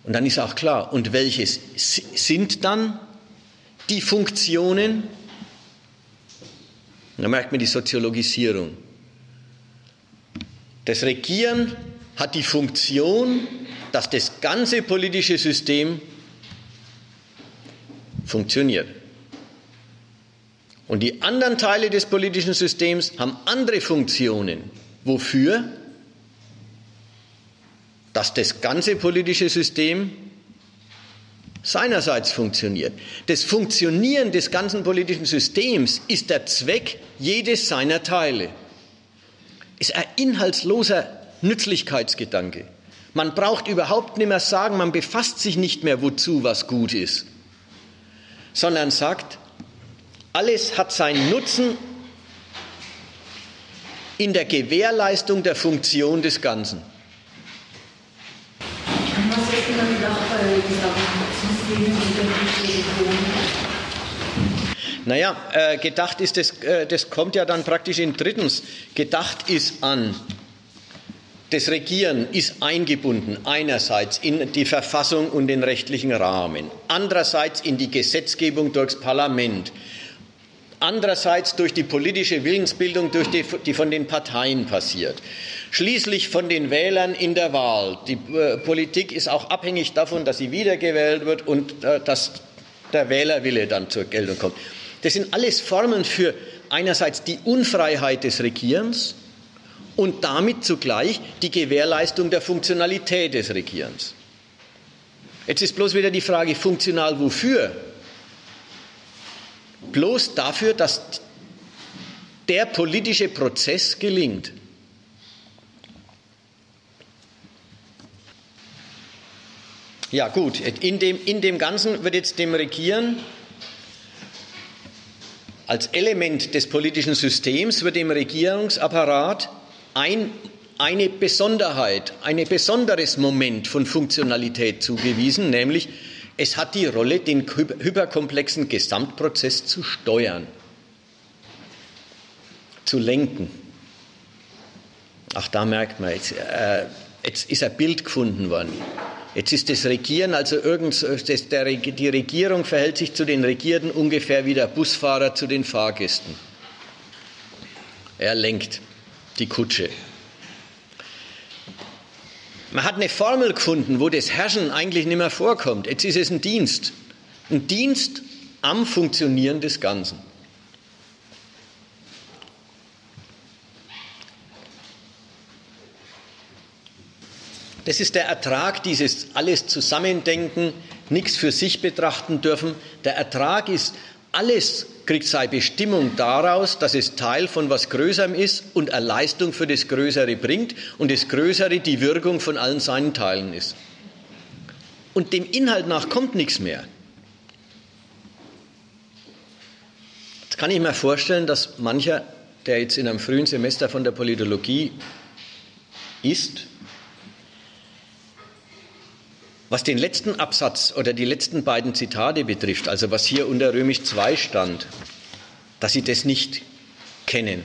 Und dann ist auch klar, und welches sind dann die Funktionen? Da merkt man die Soziologisierung. Das Regieren hat die Funktion, dass das ganze politische System funktioniert. Und die anderen Teile des politischen Systems haben andere Funktionen. Wofür? Dass das ganze politische System seinerseits funktioniert. Das Funktionieren des ganzen politischen Systems ist der Zweck jedes seiner Teile. Ist ein inhaltsloser Nützlichkeitsgedanke. Man braucht überhaupt nicht mehr sagen, man befasst sich nicht mehr, wozu was gut ist sondern sagt, alles hat seinen Nutzen in der Gewährleistung der Funktion des Ganzen. Naja, äh, gedacht ist, das, äh, das kommt ja dann praktisch in drittens. Gedacht ist an das Regieren ist eingebunden einerseits in die Verfassung und den rechtlichen Rahmen, andererseits in die Gesetzgebung durchs Parlament, andererseits durch die politische Willensbildung, durch die, die von den Parteien passiert, schließlich von den Wählern in der Wahl. Die äh, Politik ist auch abhängig davon, dass sie wiedergewählt wird und äh, dass der Wählerwille dann zur Geltung kommt. Das sind alles Formen für einerseits die Unfreiheit des Regierens, und damit zugleich die Gewährleistung der Funktionalität des Regierens. Jetzt ist bloß wieder die Frage, funktional wofür? Bloß dafür, dass der politische Prozess gelingt. Ja gut, in dem, in dem Ganzen wird jetzt dem Regieren als Element des politischen Systems, wird dem Regierungsapparat ein, eine Besonderheit, ein besonderes Moment von Funktionalität zugewiesen, nämlich es hat die Rolle, den hyperkomplexen Gesamtprozess zu steuern, zu lenken. Ach, da merkt man, jetzt, äh, jetzt ist ein Bild gefunden worden. Jetzt ist das Regieren, also irgend, das, der, die Regierung verhält sich zu den Regierten ungefähr wie der Busfahrer zu den Fahrgästen. Er lenkt die Kutsche. Man hat eine Formel gefunden, wo das Herrschen eigentlich nicht mehr vorkommt. Jetzt ist es ein Dienst. Ein Dienst am Funktionieren des Ganzen. Das ist der Ertrag dieses alles Zusammendenken, nichts für sich betrachten dürfen. Der Ertrag ist alles kriegt seine Bestimmung daraus, dass es Teil von was Größerem ist und eine Leistung für das Größere bringt und das Größere die Wirkung von allen seinen Teilen ist. und dem Inhalt nach kommt nichts mehr. Jetzt kann ich mir vorstellen, dass mancher, der jetzt in einem frühen Semester von der Politologie ist, was den letzten Absatz oder die letzten beiden Zitate betrifft, also was hier unter Römisch 2 stand, dass Sie das nicht kennen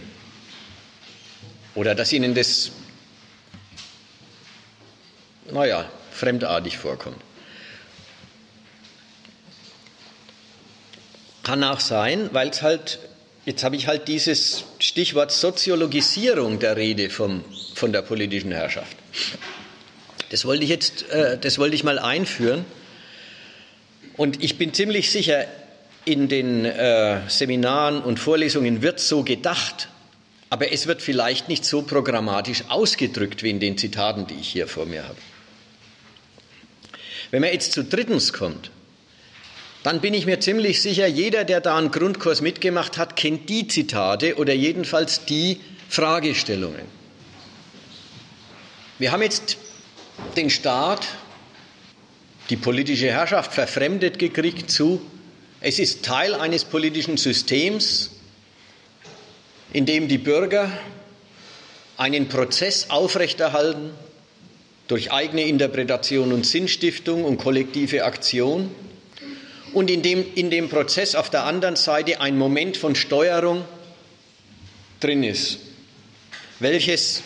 oder dass Ihnen das, naja, fremdartig vorkommt. Kann auch sein, weil es halt, jetzt habe ich halt dieses Stichwort Soziologisierung der Rede vom, von der politischen Herrschaft. Das wollte ich jetzt, äh, das wollte ich mal einführen. Und ich bin ziemlich sicher, in den äh, Seminaren und Vorlesungen wird so gedacht, aber es wird vielleicht nicht so programmatisch ausgedrückt wie in den Zitaten, die ich hier vor mir habe. Wenn man jetzt zu drittens kommt, dann bin ich mir ziemlich sicher, jeder, der da einen Grundkurs mitgemacht hat, kennt die Zitate oder jedenfalls die Fragestellungen. Wir haben jetzt den Staat, die politische Herrschaft verfremdet gekriegt zu, es ist Teil eines politischen Systems, in dem die Bürger einen Prozess aufrechterhalten durch eigene Interpretation und Sinnstiftung und kollektive Aktion und in dem, in dem Prozess auf der anderen Seite ein Moment von Steuerung drin ist, welches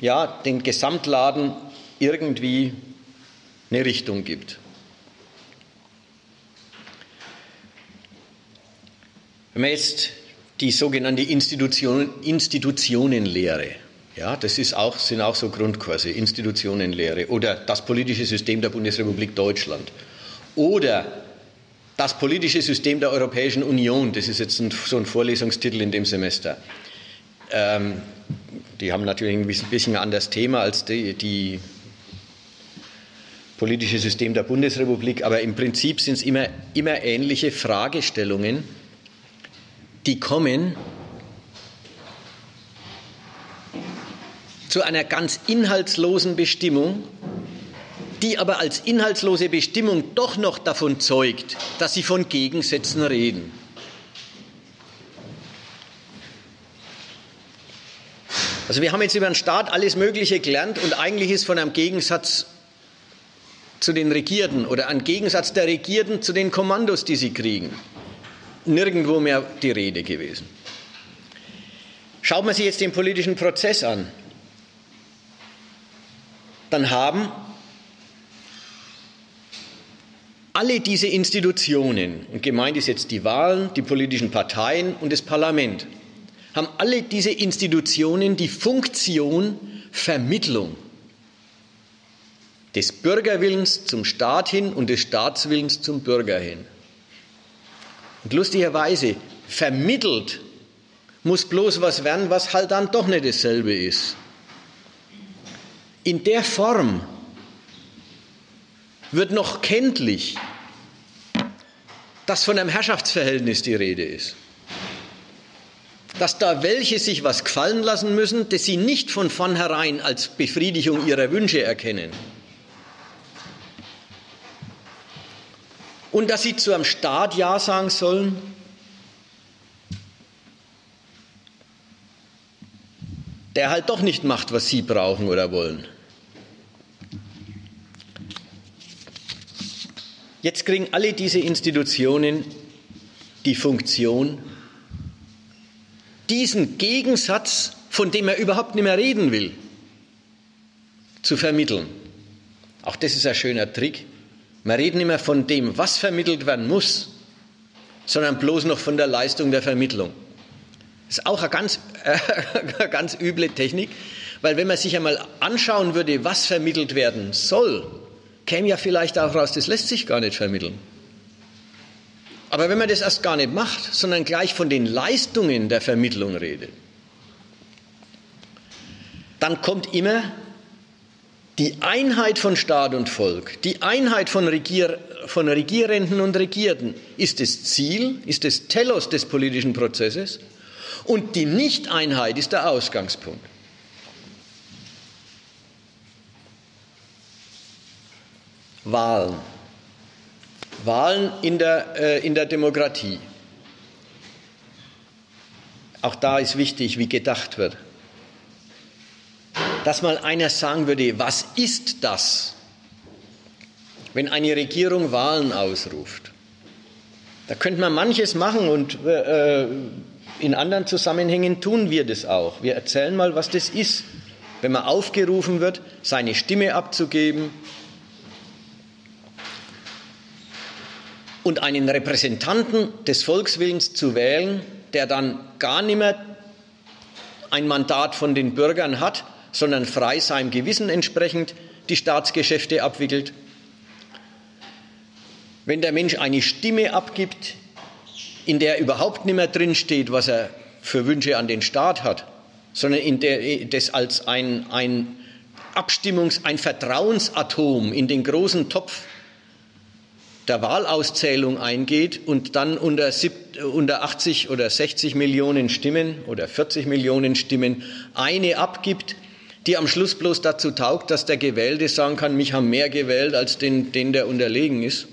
ja, den Gesamtladen irgendwie eine Richtung gibt. Wenn man jetzt die sogenannte Institution, Institutionenlehre, ja, das ist auch, sind auch so Grundkurse, Institutionenlehre oder das politische System der Bundesrepublik Deutschland oder das politische System der Europäischen Union, das ist jetzt ein, so ein Vorlesungstitel in dem Semester. Ähm, die haben natürlich ein bisschen anderes Thema als die, die politische System der Bundesrepublik, aber im Prinzip sind es immer, immer ähnliche Fragestellungen, die kommen zu einer ganz inhaltslosen Bestimmung, die aber als inhaltslose Bestimmung doch noch davon zeugt, dass sie von Gegensätzen reden. Also wir haben jetzt über den Staat alles Mögliche gelernt und eigentlich ist von einem Gegensatz zu den Regierten oder ein Gegensatz der Regierten zu den Kommandos, die sie kriegen. Nirgendwo mehr die Rede gewesen. Schaut man sich jetzt den politischen Prozess an, dann haben alle diese Institutionen, und gemeint ist jetzt die Wahlen, die politischen Parteien und das Parlament, haben alle diese Institutionen die Funktion Vermittlung des Bürgerwillens zum Staat hin und des Staatswillens zum Bürger hin. Und lustigerweise, vermittelt muss bloß was werden, was halt dann doch nicht dasselbe ist. In der Form wird noch kenntlich, dass von einem Herrschaftsverhältnis die Rede ist. Dass da welche sich was gefallen lassen müssen, das sie nicht von vornherein als Befriedigung ihrer Wünsche erkennen und dass sie zu einem Staat Ja sagen sollen? Der halt doch nicht macht, was sie brauchen oder wollen. Jetzt kriegen alle diese Institutionen die Funktion, diesen Gegensatz, von dem er überhaupt nicht mehr reden will, zu vermitteln. Auch das ist ein schöner Trick. Wir reden immer von dem, was vermittelt werden muss, sondern bloß noch von der Leistung der Vermittlung. Das ist auch eine ganz, äh, ganz üble Technik, weil wenn man sich einmal anschauen würde, was vermittelt werden soll, käme ja vielleicht auch raus, das lässt sich gar nicht vermitteln. Aber wenn man das erst gar nicht macht, sondern gleich von den Leistungen der Vermittlung redet, dann kommt immer die Einheit von Staat und Volk, die Einheit von, Regier, von Regierenden und Regierten ist das Ziel, ist das Telos des politischen Prozesses und die Nichteinheit ist der Ausgangspunkt. Wahlen. Wahlen in der, äh, in der Demokratie. Auch da ist wichtig, wie gedacht wird. Dass mal einer sagen würde, was ist das, wenn eine Regierung Wahlen ausruft? Da könnte man manches machen und äh, in anderen Zusammenhängen tun wir das auch. Wir erzählen mal, was das ist, wenn man aufgerufen wird, seine Stimme abzugeben und einen Repräsentanten des Volkswillens zu wählen, der dann gar nicht mehr ein Mandat von den Bürgern hat, sondern frei seinem Gewissen entsprechend die Staatsgeschäfte abwickelt. Wenn der Mensch eine Stimme abgibt, in der überhaupt nicht mehr drinsteht, was er für Wünsche an den Staat hat, sondern in der das als ein, ein Abstimmungs-, ein Vertrauensatom in den großen Topf der Wahlauszählung eingeht und dann unter, unter 80 oder 60 Millionen Stimmen oder 40 Millionen Stimmen eine abgibt, die am Schluss bloß dazu taugt, dass der Gewählte sagen kann, mich haben mehr gewählt als den, den der unterlegen ist.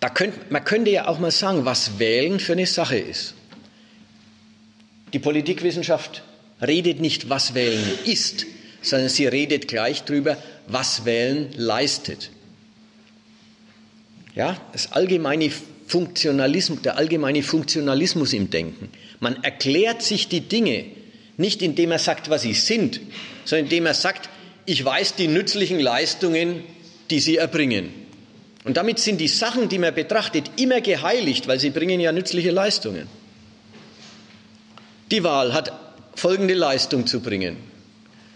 Da könnt, man könnte ja auch mal sagen, was Wählen für eine Sache ist. Die Politikwissenschaft redet nicht, was Wählen ist, sondern sie redet gleich darüber, was Wählen leistet. Ja, das allgemeine Funktionalismus, der allgemeine Funktionalismus im Denken. Man erklärt sich die Dinge nicht indem er sagt, was sie sind, sondern indem er sagt, ich weiß die nützlichen Leistungen, die sie erbringen. Und damit sind die Sachen, die man betrachtet, immer geheiligt, weil sie bringen ja nützliche Leistungen. Die Wahl hat folgende Leistung zu bringen.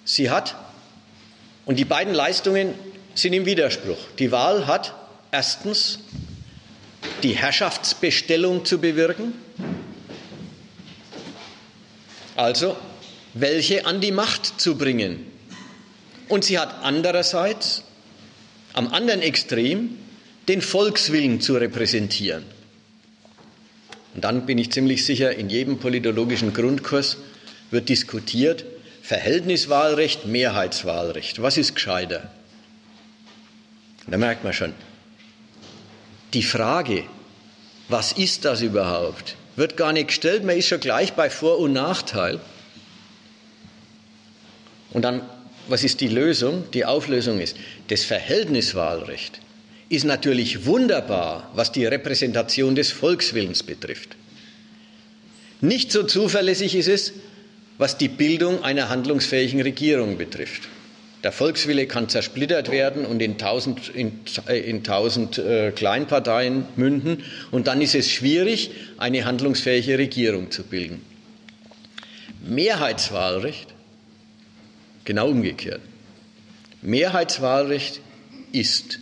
Sie hat, und die beiden Leistungen sind im Widerspruch. Die Wahl hat erstens die Herrschaftsbestellung zu bewirken, also welche an die Macht zu bringen. Und sie hat andererseits am anderen Extrem den Volkswillen zu repräsentieren. Und dann bin ich ziemlich sicher, in jedem politologischen Grundkurs wird diskutiert, Verhältniswahlrecht, Mehrheitswahlrecht. Was ist gescheiter? Da merkt man schon, die Frage, was ist das überhaupt, wird gar nicht gestellt, man ist schon gleich bei Vor- und Nachteil. Und dann, was ist die Lösung? Die Auflösung ist, das Verhältniswahlrecht ist natürlich wunderbar, was die Repräsentation des Volkswillens betrifft. Nicht so zuverlässig ist es, was die Bildung einer handlungsfähigen Regierung betrifft. Der Volkswille kann zersplittert werden und in tausend, in, äh, in tausend äh, Kleinparteien münden. Und dann ist es schwierig, eine handlungsfähige Regierung zu bilden. Mehrheitswahlrecht, genau umgekehrt. Mehrheitswahlrecht ist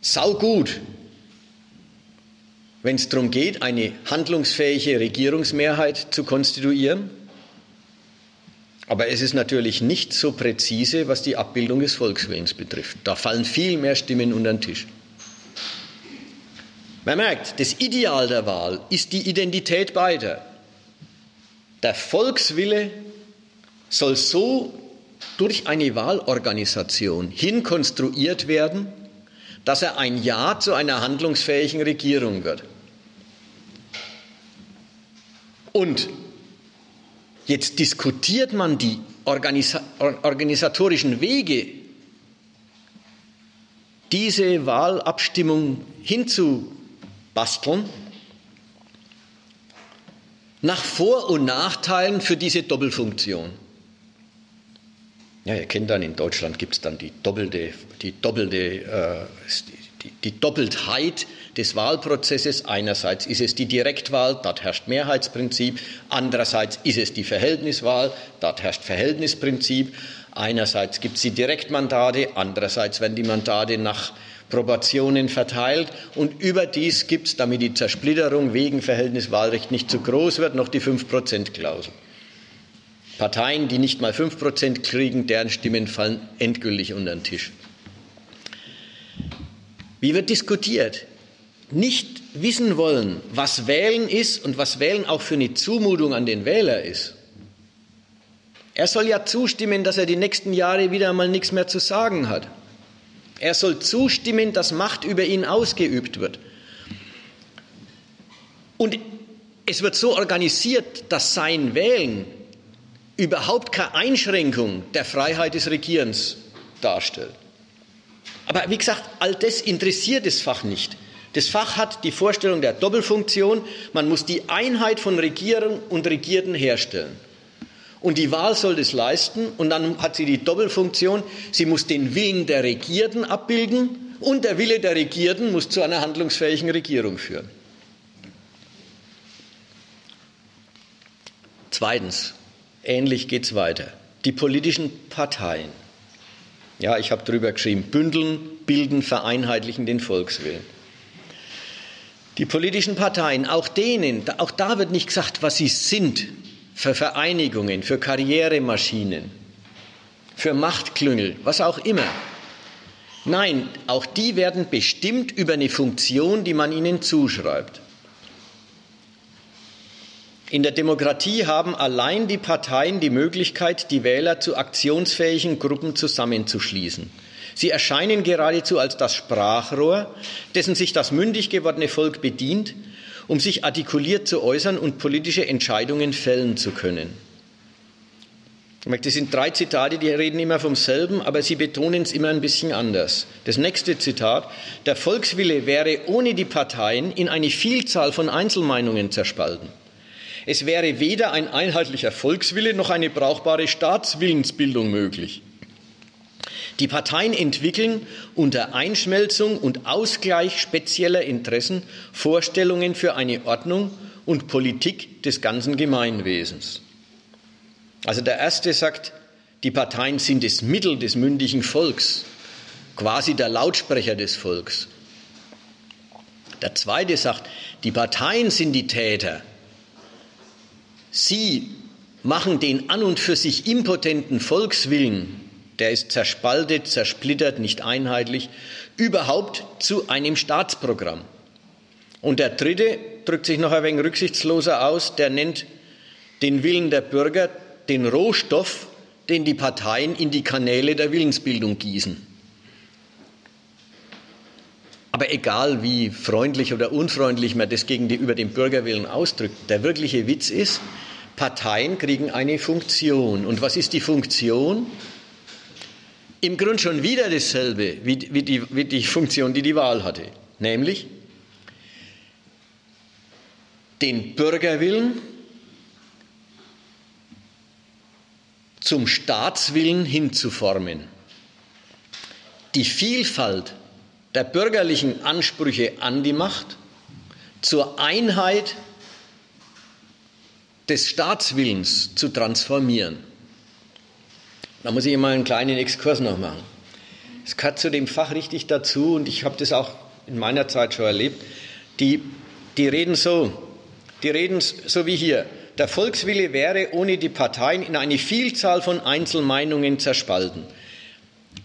saugut, wenn es darum geht, eine handlungsfähige Regierungsmehrheit zu konstituieren. Aber es ist natürlich nicht so präzise, was die Abbildung des Volkswillens betrifft. Da fallen viel mehr Stimmen unter den Tisch. Man merkt, das Ideal der Wahl ist die Identität beider. Der Volkswille soll so durch eine Wahlorganisation hinkonstruiert werden, dass er ein Ja zu einer handlungsfähigen Regierung wird. Und jetzt diskutiert man die organisa organisatorischen Wege, diese Wahlabstimmung hinzubasteln, nach Vor- und Nachteilen für diese Doppelfunktion. Ja, ihr kennt dann, in Deutschland gibt es dann die doppelte, die, doppelte, äh, die, Doppeltheit des Wahlprozesses. Einerseits ist es die Direktwahl, dort herrscht Mehrheitsprinzip. Andererseits ist es die Verhältniswahl, dort herrscht Verhältnisprinzip. Einerseits gibt es die Direktmandate, andererseits werden die Mandate nach Proportionen verteilt und überdies gibt es, damit die Zersplitterung wegen Verhältniswahlrecht nicht zu groß wird, noch die 5-Prozent-Klausel. Parteien, die nicht mal 5% kriegen, deren Stimmen fallen endgültig unter den Tisch. Wie wird diskutiert? Nicht wissen wollen, was Wählen ist und was Wählen auch für eine Zumutung an den Wähler ist. Er soll ja zustimmen, dass er die nächsten Jahre wieder mal nichts mehr zu sagen hat. Er soll zustimmen, dass Macht über ihn ausgeübt wird. Und es wird so organisiert, dass sein Wählen überhaupt keine Einschränkung der Freiheit des Regierens darstellt. Aber wie gesagt, all das interessiert das Fach nicht. Das Fach hat die Vorstellung der Doppelfunktion, man muss die Einheit von Regierung und Regierten herstellen. Und die Wahl soll das leisten und dann hat sie die Doppelfunktion, sie muss den Willen der Regierten abbilden und der Wille der Regierten muss zu einer handlungsfähigen Regierung führen. Zweitens, ähnlich geht es weiter. Die politischen Parteien. Ja, ich habe drüber geschrieben, bündeln, bilden, vereinheitlichen den Volkswillen. Die politischen Parteien, auch denen, auch da wird nicht gesagt, was sie sind, für Vereinigungen, für Karrieremaschinen, für Machtklüngel, was auch immer. Nein, auch die werden bestimmt über eine Funktion, die man ihnen zuschreibt. In der Demokratie haben allein die Parteien die Möglichkeit, die Wähler zu aktionsfähigen Gruppen zusammenzuschließen. Sie erscheinen geradezu als das Sprachrohr, dessen sich das mündig gewordene Volk bedient, um sich artikuliert zu äußern und politische Entscheidungen fällen zu können. Das sind drei Zitate, die reden immer vom selben, aber sie betonen es immer ein bisschen anders. Das nächste Zitat, der Volkswille wäre ohne die Parteien in eine Vielzahl von Einzelmeinungen zerspalten. Es wäre weder ein einheitlicher Volkswille noch eine brauchbare Staatswillensbildung möglich. Die Parteien entwickeln unter Einschmelzung und Ausgleich spezieller Interessen Vorstellungen für eine Ordnung und Politik des ganzen Gemeinwesens. Also der erste sagt, die Parteien sind das Mittel des mündigen Volks, quasi der Lautsprecher des Volks. Der zweite sagt, die Parteien sind die Täter. Sie machen den an und für sich impotenten Volkswillen der ist zerspaltet, zersplittert, nicht einheitlich, überhaupt zu einem Staatsprogramm. Und der dritte drückt sich noch ein wenig rücksichtsloser aus, der nennt den Willen der Bürger den Rohstoff, den die Parteien in die Kanäle der Willensbildung gießen. Aber egal wie freundlich oder unfreundlich man das gegenüber dem Bürgerwillen ausdrückt, der wirkliche Witz ist, Parteien kriegen eine Funktion. Und was ist die Funktion? im Grunde schon wieder dasselbe wie, wie, die, wie die Funktion, die die Wahl hatte, nämlich den Bürgerwillen zum Staatswillen hinzuformen. Die Vielfalt der bürgerlichen Ansprüche an die Macht zur Einheit des Staatswillens zu transformieren. Da muss ich mal einen kleinen Exkurs noch machen. Es gehört zu dem Fach richtig dazu und ich habe das auch in meiner Zeit schon erlebt. Die, die reden so, die reden so wie hier. Der Volkswille wäre ohne die Parteien in eine Vielzahl von Einzelmeinungen zerspalten.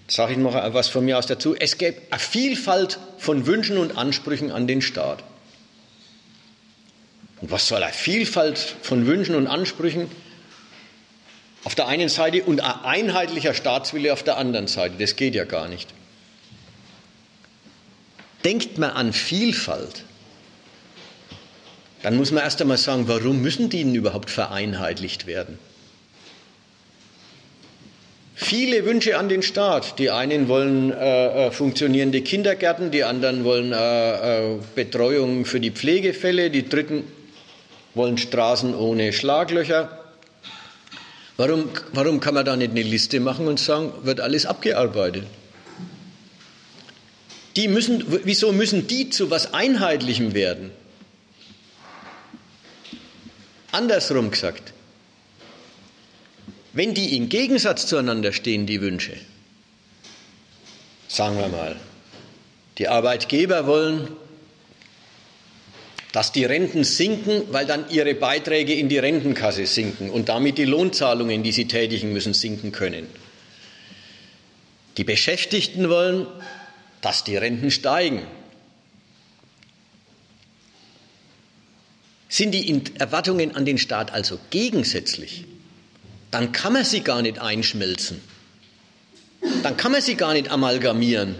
Sage ich noch was von mir aus dazu. Es gäbe eine Vielfalt von Wünschen und Ansprüchen an den Staat. Und was soll eine Vielfalt von Wünschen und Ansprüchen auf der einen Seite und ein einheitlicher Staatswille auf der anderen Seite. Das geht ja gar nicht. Denkt man an Vielfalt, dann muss man erst einmal sagen, warum müssen die denn überhaupt vereinheitlicht werden? Viele Wünsche an den Staat. Die einen wollen äh, äh funktionierende Kindergärten, die anderen wollen äh, äh, Betreuung für die Pflegefälle, die dritten wollen Straßen ohne Schlaglöcher. Warum, warum kann man da nicht eine Liste machen und sagen, wird alles abgearbeitet? Die müssen, wieso müssen die zu was Einheitlichem werden? Andersrum gesagt, wenn die im Gegensatz zueinander stehen, die Wünsche, sagen wir mal, die Arbeitgeber wollen dass die Renten sinken, weil dann ihre Beiträge in die Rentenkasse sinken und damit die Lohnzahlungen, die sie tätigen müssen, sinken können. Die Beschäftigten wollen, dass die Renten steigen. Sind die Erwartungen an den Staat also gegensätzlich, dann kann man sie gar nicht einschmelzen. Dann kann man sie gar nicht amalgamieren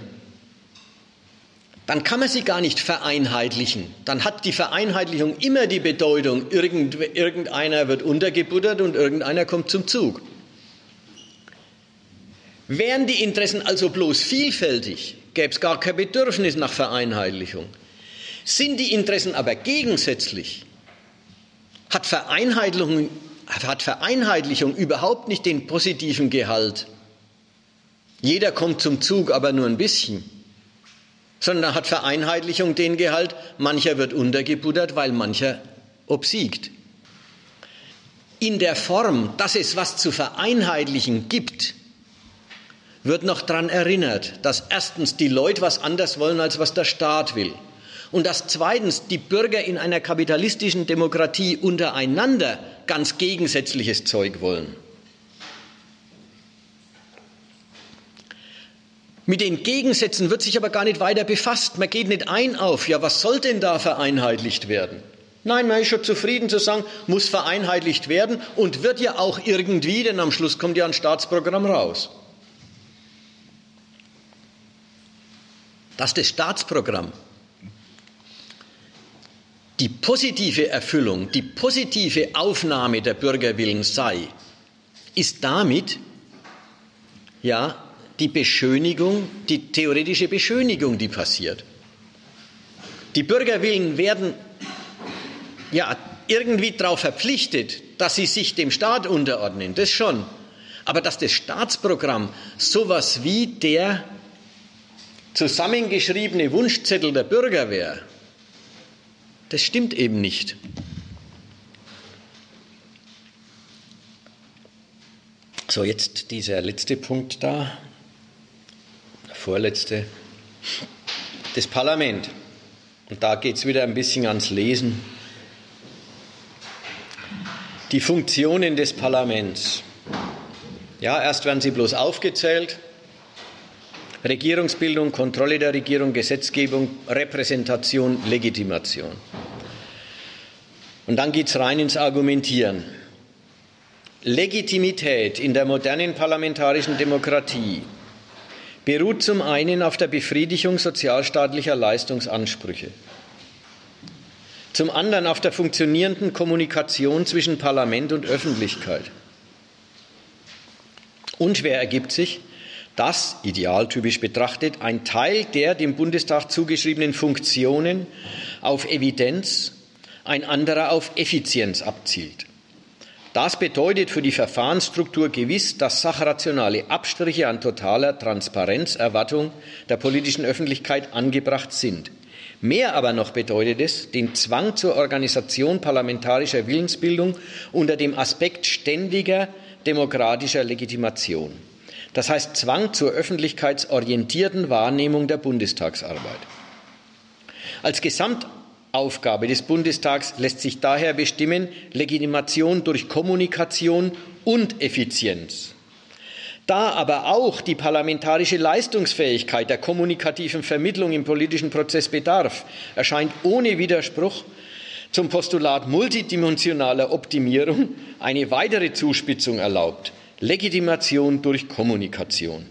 dann kann man sie gar nicht vereinheitlichen. Dann hat die Vereinheitlichung immer die Bedeutung, irgendeiner wird untergebuttert und irgendeiner kommt zum Zug. Wären die Interessen also bloß vielfältig, gäbe es gar kein Bedürfnis nach Vereinheitlichung. Sind die Interessen aber gegensätzlich, hat Vereinheitlichung, hat Vereinheitlichung überhaupt nicht den positiven Gehalt. Jeder kommt zum Zug, aber nur ein bisschen. Sondern hat Vereinheitlichung den Gehalt, mancher wird untergebuttert, weil mancher obsiegt. In der Form, dass es was zu vereinheitlichen gibt, wird noch daran erinnert, dass erstens die Leute was anders wollen, als was der Staat will. Und dass zweitens die Bürger in einer kapitalistischen Demokratie untereinander ganz gegensätzliches Zeug wollen. Mit den Gegensätzen wird sich aber gar nicht weiter befasst. Man geht nicht ein auf, ja, was soll denn da vereinheitlicht werden? Nein, man ist schon zufrieden zu sagen, muss vereinheitlicht werden und wird ja auch irgendwie, denn am Schluss kommt ja ein Staatsprogramm raus. dass das Staatsprogramm die positive Erfüllung, die positive Aufnahme der Bürgerwillen sei, ist damit ja die Beschönigung, die theoretische Beschönigung, die passiert. Die Bürgerwillen werden ja irgendwie darauf verpflichtet, dass sie sich dem Staat unterordnen, das schon. Aber dass das Staatsprogramm sowas wie der zusammengeschriebene Wunschzettel der Bürger wäre, das stimmt eben nicht. So, jetzt dieser letzte Punkt da, der vorletzte, das Parlament. Und da geht es wieder ein bisschen ans Lesen. Die Funktionen des Parlaments. Ja, erst werden sie bloß aufgezählt, Regierungsbildung, Kontrolle der Regierung, Gesetzgebung, Repräsentation, Legitimation. Und dann geht es rein ins Argumentieren. Legitimität in der modernen parlamentarischen Demokratie beruht zum einen auf der Befriedigung sozialstaatlicher Leistungsansprüche, zum anderen auf der funktionierenden Kommunikation zwischen Parlament und Öffentlichkeit. Und wer ergibt sich? Dass, idealtypisch betrachtet, ein Teil der dem Bundestag zugeschriebenen Funktionen auf Evidenz, ein anderer auf Effizienz abzielt. Das bedeutet für die Verfahrensstruktur gewiss, dass sachrationale Abstriche an totaler Transparenzerwartung der politischen Öffentlichkeit angebracht sind. Mehr aber noch bedeutet es den Zwang zur Organisation parlamentarischer Willensbildung unter dem Aspekt ständiger demokratischer Legitimation. Das heißt Zwang zur öffentlichkeitsorientierten Wahrnehmung der Bundestagsarbeit. Als Gesamtaufgabe des Bundestags lässt sich daher bestimmen Legitimation durch Kommunikation und Effizienz. Da aber auch die parlamentarische Leistungsfähigkeit der kommunikativen Vermittlung im politischen Prozess bedarf, erscheint ohne Widerspruch zum Postulat multidimensionaler Optimierung eine weitere Zuspitzung erlaubt. Legitimation durch Kommunikation.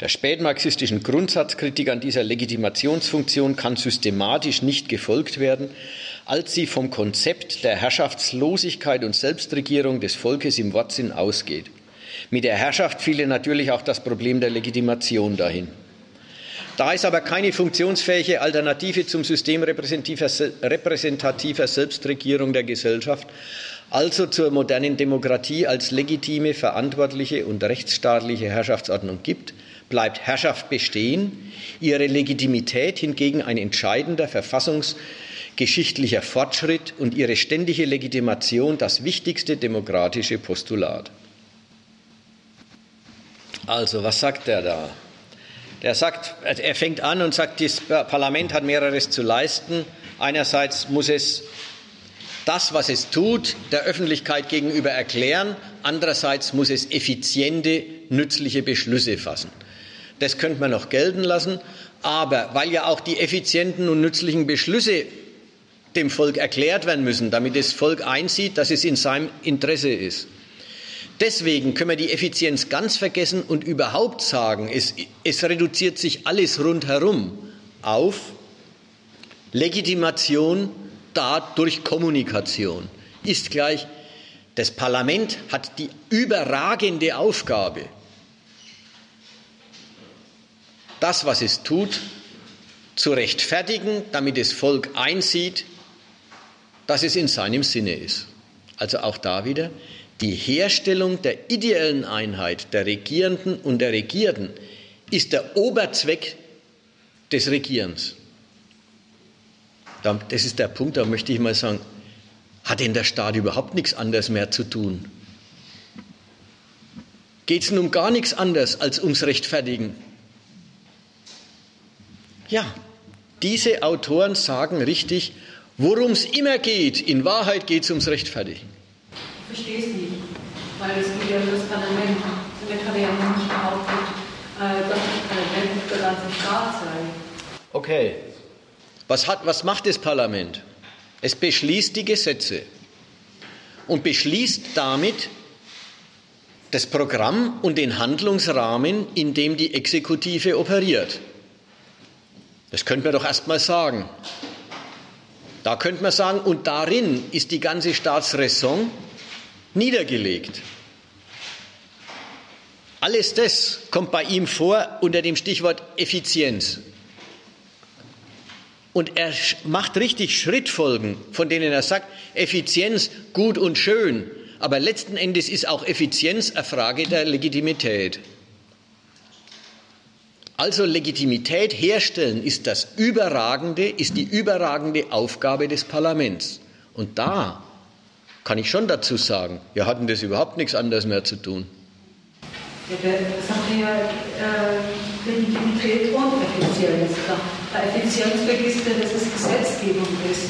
Der spätmarxistischen Grundsatzkritik an dieser Legitimationsfunktion kann systematisch nicht gefolgt werden, als sie vom Konzept der Herrschaftslosigkeit und Selbstregierung des Volkes im Wortsinn ausgeht. Mit der Herrschaft fiele natürlich auch das Problem der Legitimation dahin. Da es aber keine funktionsfähige Alternative zum System repräsentativer Selbstregierung der Gesellschaft also zur modernen Demokratie als legitime, verantwortliche und rechtsstaatliche Herrschaftsordnung gibt, bleibt Herrschaft bestehen, ihre Legitimität hingegen ein entscheidender verfassungsgeschichtlicher Fortschritt und ihre ständige Legitimation das wichtigste demokratische Postulat. Also, was sagt er da? Der sagt, er fängt an und sagt, das Parlament hat mehreres zu leisten. Einerseits muss es das, was es tut, der Öffentlichkeit gegenüber erklären. Andererseits muss es effiziente, nützliche Beschlüsse fassen. Das könnte man noch gelten lassen. Aber weil ja auch die effizienten und nützlichen Beschlüsse dem Volk erklärt werden müssen, damit das Volk einsieht, dass es in seinem Interesse ist. Deswegen können wir die Effizienz ganz vergessen und überhaupt sagen, es, es reduziert sich alles rundherum auf Legitimation da durch Kommunikation. Ist gleich, das Parlament hat die überragende Aufgabe, das, was es tut, zu rechtfertigen, damit das Volk einsieht, dass es in seinem Sinne ist. Also auch da wieder, die Herstellung der ideellen Einheit der Regierenden und der Regierten ist der Oberzweck des Regierens. Das ist der Punkt, da möchte ich mal sagen, hat denn der Staat überhaupt nichts anderes mehr zu tun? Geht es nun um gar nichts anderes als ums Rechtfertigen? Ja, diese Autoren sagen richtig, worum es immer geht, in Wahrheit geht es ums Rechtfertigen. Ich verstehe es nicht, weil es geht ja um das Parlament. Damit hat er ja nicht behauptet, äh, dass das Parlament der ganze Staat sei. Okay. Was, hat, was macht das Parlament? Es beschließt die Gesetze und beschließt damit das Programm und den Handlungsrahmen, in dem die Exekutive operiert. Das könnte man doch erst mal sagen. Da könnte man sagen, und darin ist die ganze Staatsräson niedergelegt. Alles das kommt bei ihm vor unter dem Stichwort Effizienz. Und er macht richtig Schrittfolgen, von denen er sagt, Effizienz gut und schön, aber letzten Endes ist auch Effizienz eine Frage der Legitimität. Also Legitimität herstellen ist das überragende, ist die überragende Aufgabe des Parlaments. Und da kann ich schon dazu sagen, wir hatten das überhaupt nichts anderes mehr zu tun. Ja, das haben wir äh, Legitimität und Effizienz. Bei Effizienz vergisst er, dass es Gesetzgebung ist.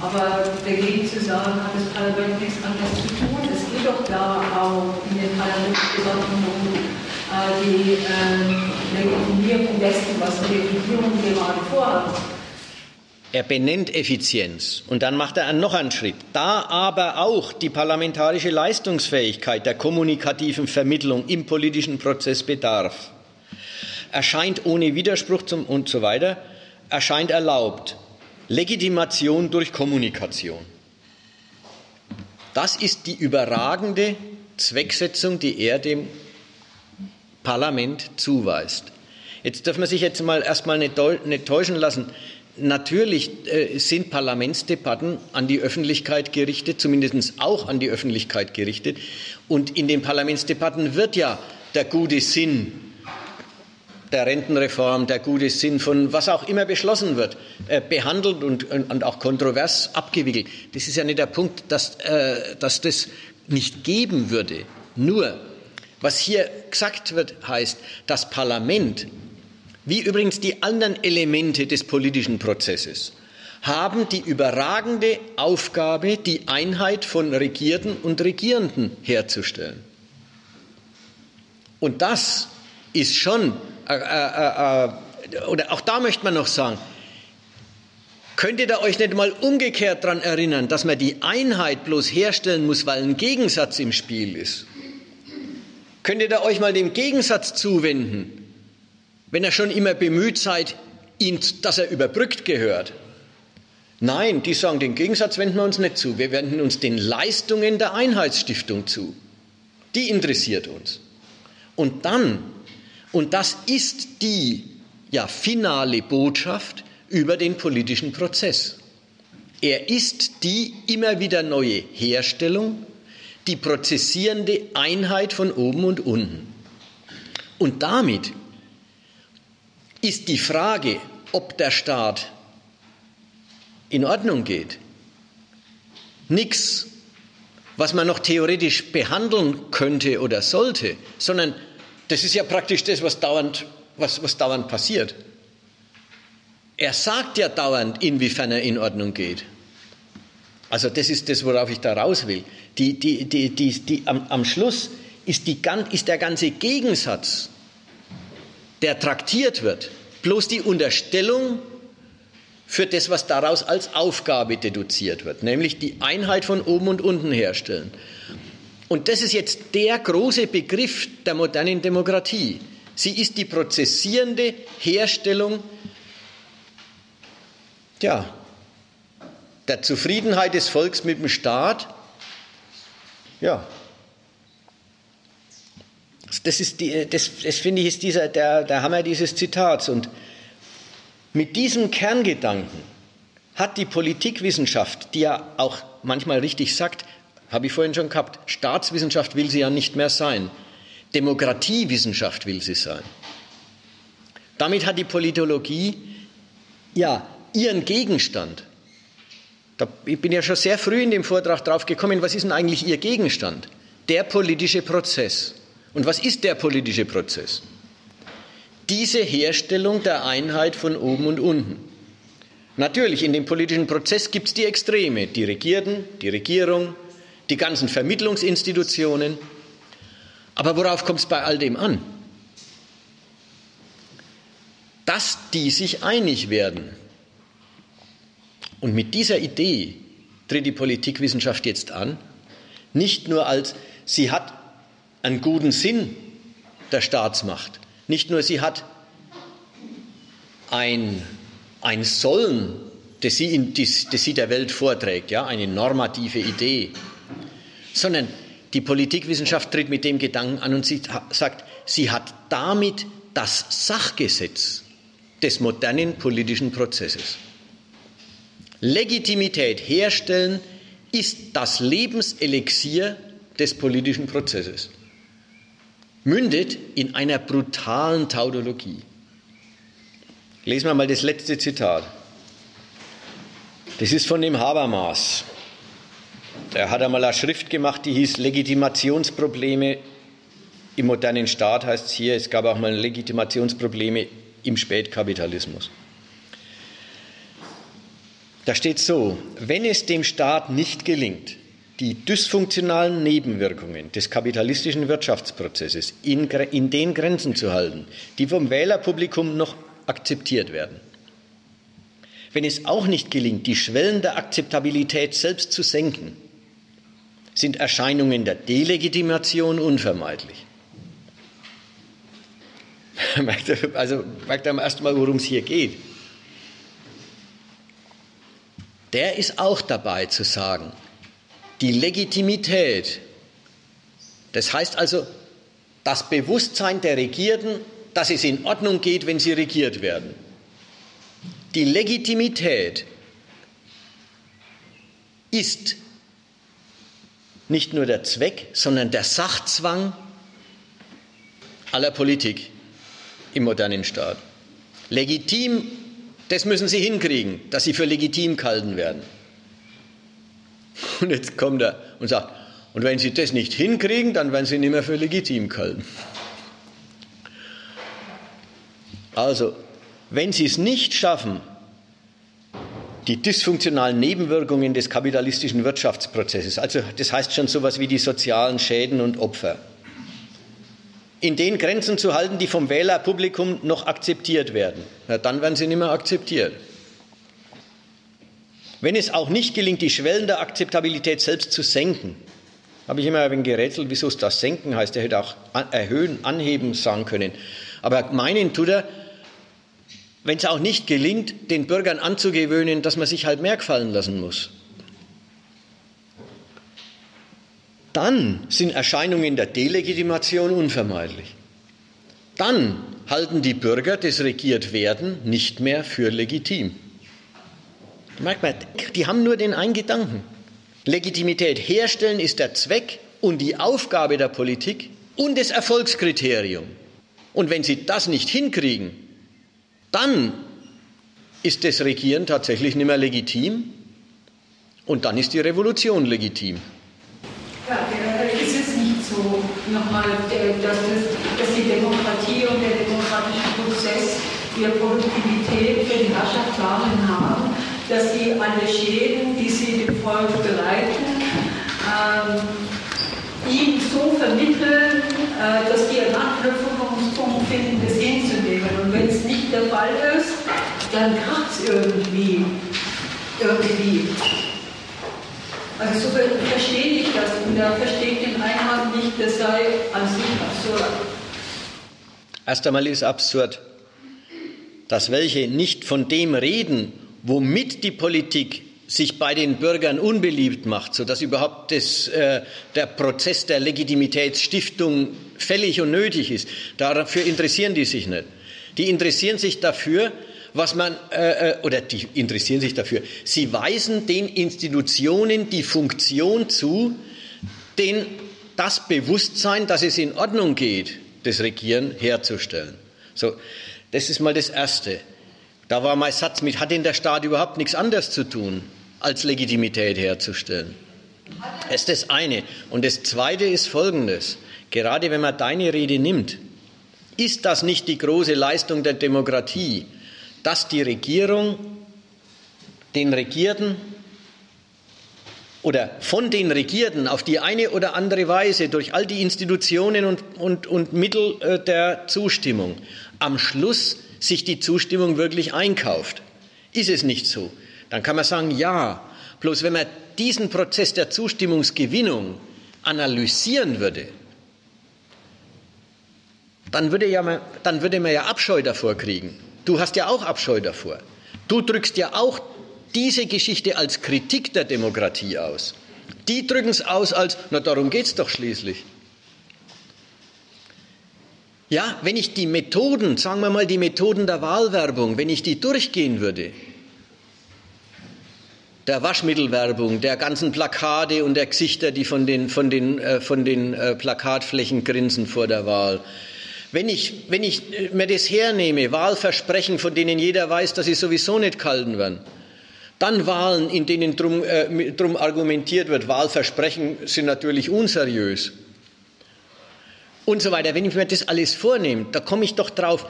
Aber dagegen zu sagen, hat das Parlament nichts anderes zu tun, es geht doch da auch in den Parlamentsversammlungen äh, die äh, Legitimierung dessen, was die Regierung gerade vorhat. Er benennt Effizienz und dann macht er noch einen Schritt. Da aber auch die parlamentarische Leistungsfähigkeit der kommunikativen Vermittlung im politischen Prozess bedarf, erscheint ohne Widerspruch zum, und so weiter, erscheint erlaubt. Legitimation durch Kommunikation. Das ist die überragende Zwecksetzung, die er dem Parlament zuweist. Jetzt darf man sich jetzt mal erstmal nicht, nicht täuschen lassen. Natürlich äh, sind Parlamentsdebatten an die Öffentlichkeit gerichtet, zumindest auch an die Öffentlichkeit gerichtet. Und in den Parlamentsdebatten wird ja der gute Sinn der Rentenreform, der gute Sinn von was auch immer beschlossen wird, äh, behandelt und, und, auch kontrovers abgewickelt. Das ist ja nicht der Punkt, dass, äh, dass das nicht geben würde. Nur was hier gesagt wird, heißt, das Parlament, wie übrigens die anderen Elemente des politischen Prozesses, haben die überragende Aufgabe, die Einheit von Regierten und Regierenden herzustellen. Und das ist schon, äh, äh, äh, oder auch da möchte man noch sagen, könnt ihr da euch nicht mal umgekehrt daran erinnern, dass man die Einheit bloß herstellen muss, weil ein Gegensatz im Spiel ist? Könnt ihr da euch mal dem Gegensatz zuwenden, wenn ihr schon immer bemüht seid, ihn, dass er überbrückt gehört? Nein, die sagen, den Gegensatz wenden wir uns nicht zu. Wir wenden uns den Leistungen der Einheitsstiftung zu. Die interessiert uns. Und dann, und das ist die ja, finale Botschaft über den politischen Prozess. Er ist die immer wieder neue Herstellung die prozessierende Einheit von oben und unten. Und damit ist die Frage, ob der Staat in Ordnung geht, nichts, was man noch theoretisch behandeln könnte oder sollte, sondern das ist ja praktisch das, was dauernd, was, was dauernd passiert. Er sagt ja dauernd, inwiefern er in Ordnung geht. Also das ist das, worauf ich da raus will. Die, die, die, die, die, am, am Schluss ist, die, ist der ganze Gegensatz, der traktiert wird, bloß die Unterstellung für das, was daraus als Aufgabe deduziert wird, nämlich die Einheit von oben und unten herstellen. Und das ist jetzt der große Begriff der modernen Demokratie. Sie ist die prozessierende Herstellung ja, der Zufriedenheit des Volks mit dem Staat. Ja. Das, das, das finde ich ist dieser, der, der Hammer dieses Zitats. Und mit diesem Kerngedanken hat die Politikwissenschaft, die ja auch manchmal richtig sagt, habe ich vorhin schon gehabt, Staatswissenschaft will sie ja nicht mehr sein, Demokratiewissenschaft will sie sein. Damit hat die Politologie ja ihren Gegenstand. Da, ich bin ja schon sehr früh in dem Vortrag drauf gekommen, was ist denn eigentlich ihr Gegenstand? Der politische Prozess. Und was ist der politische Prozess? Diese Herstellung der Einheit von oben und unten. Natürlich, in dem politischen Prozess gibt es die Extreme, die Regierten, die Regierung, die ganzen Vermittlungsinstitutionen. Aber worauf kommt es bei all dem an? Dass die sich einig werden. Und mit dieser Idee tritt die Politikwissenschaft jetzt an, nicht nur als sie hat einen guten Sinn der Staatsmacht, nicht nur sie hat ein ein Sollen, das sie, in, das, das sie der Welt vorträgt, ja, eine normative Idee, sondern die Politikwissenschaft tritt mit dem Gedanken an und sie sagt, sie hat damit das Sachgesetz des modernen politischen Prozesses. Legitimität herstellen ist das Lebenselixier des politischen Prozesses, mündet in einer brutalen Tautologie. Lesen wir mal das letzte Zitat. Das ist von dem Habermas. Der hat einmal eine Schrift gemacht, die hieß Legitimationsprobleme im modernen Staat, heißt es hier. Es gab auch mal Legitimationsprobleme im Spätkapitalismus. Da steht so, wenn es dem Staat nicht gelingt, die dysfunktionalen Nebenwirkungen des kapitalistischen Wirtschaftsprozesses in, in den Grenzen zu halten, die vom Wählerpublikum noch akzeptiert werden. Wenn es auch nicht gelingt, die Schwellen der Akzeptabilität selbst zu senken, sind Erscheinungen der Delegitimation unvermeidlich. also merkt er erst mal, worum es hier geht. Der ist auch dabei zu sagen, die Legitimität, das heißt also das Bewusstsein der Regierten dass es in Ordnung geht, wenn sie regiert werden. Die Legitimität ist nicht nur der Zweck, sondern der Sachzwang aller Politik im modernen Staat. Legitim, das müssen sie hinkriegen, dass sie für legitim gehalten werden. Und jetzt kommt er und sagt, und wenn sie das nicht hinkriegen, dann werden sie nicht mehr für legitim gehalten. Also, wenn Sie es nicht schaffen, die dysfunktionalen Nebenwirkungen des kapitalistischen Wirtschaftsprozesses, also das heißt schon so etwas wie die sozialen Schäden und Opfer, in den Grenzen zu halten, die vom Wählerpublikum noch akzeptiert werden, na, dann werden sie nicht mehr akzeptiert. Wenn es auch nicht gelingt, die Schwellen der Akzeptabilität selbst zu senken, habe ich immer ein wenig gerätselt, wieso es das senken heißt. Er hätte auch erhöhen, anheben sagen können. Aber meinen tut er, wenn es auch nicht gelingt, den Bürgern anzugewöhnen, dass man sich halt mehr gefallen lassen muss. Dann sind Erscheinungen der Delegitimation unvermeidlich. Dann halten die Bürger das Regiertwerden nicht mehr für legitim. Merkt man, die haben nur den einen Gedanken. Legitimität herstellen ist der Zweck und die Aufgabe der Politik und das Erfolgskriterium. Und wenn sie das nicht hinkriegen, dann ist das Regieren tatsächlich nicht mehr legitim und dann ist die Revolution legitim. Ja, ist es nicht so, nochmal, dass, dass die Demokratie und der demokratische Prozess ihre Produktivität für die Herrschaft haben, dass sie alle Schäden, die sie dem Volk bereiten, ähm, ihm so vermitteln, äh, dass die einen Fall ist, dann kracht es irgendwie. Irgendwie. Also so verstehe ich das und er versteht den Einwand nicht, das sei an sich absurd. Erst einmal ist absurd, dass welche nicht von dem reden, womit die Politik sich bei den Bürgern unbeliebt macht, sodass überhaupt das, äh, der Prozess der Legitimitätsstiftung fällig und nötig ist. Dafür interessieren die sich nicht. Die interessieren sich dafür, was man, äh, äh, oder die interessieren sich dafür. Sie weisen den Institutionen die Funktion zu, den, das Bewusstsein, dass es in Ordnung geht, das Regieren herzustellen. So, das ist mal das Erste. Da war mein Satz mit, hat denn der Staat überhaupt nichts anderes zu tun? als Legitimität herzustellen. Das ist das eine. Und das zweite ist folgendes. Gerade wenn man deine Rede nimmt, ist das nicht die große Leistung der Demokratie, dass die Regierung den Regierten oder von den Regierten auf die eine oder andere Weise durch all die Institutionen und, und, und Mittel äh, der Zustimmung am Schluss sich die Zustimmung wirklich einkauft. Ist es nicht so? dann kann man sagen, ja. Bloß wenn man diesen Prozess der Zustimmungsgewinnung analysieren würde, dann würde, ja, dann würde man ja Abscheu davor kriegen. Du hast ja auch Abscheu davor. Du drückst ja auch diese Geschichte als Kritik der Demokratie aus. Die drücken es aus als, na darum geht es doch schließlich. Ja, wenn ich die Methoden, sagen wir mal die Methoden der Wahlwerbung, wenn ich die durchgehen würde, der Waschmittelwerbung, der ganzen Plakate und der Gesichter, die von den, von den, äh, von den äh, Plakatflächen grinsen vor der Wahl. Wenn ich, wenn ich äh, mir das hernehme, Wahlversprechen, von denen jeder weiß, dass sie sowieso nicht kalten werden, dann Wahlen, in denen drum, äh, drum argumentiert wird, Wahlversprechen sind natürlich unseriös und so weiter. Wenn ich mir das alles vornehme, da komme ich doch drauf,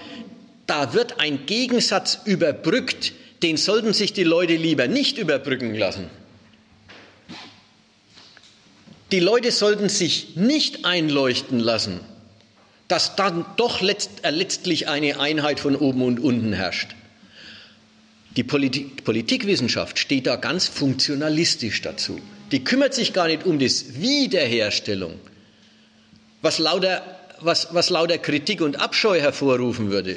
da wird ein Gegensatz überbrückt, den sollten sich die Leute lieber nicht überbrücken lassen. Die Leute sollten sich nicht einleuchten lassen, dass dann doch letzt, äh, letztlich eine Einheit von oben und unten herrscht. Die Politik, Politikwissenschaft steht da ganz funktionalistisch dazu. Die kümmert sich gar nicht um das Wiederherstellung, was lauter, was, was lauter Kritik und Abscheu hervorrufen würde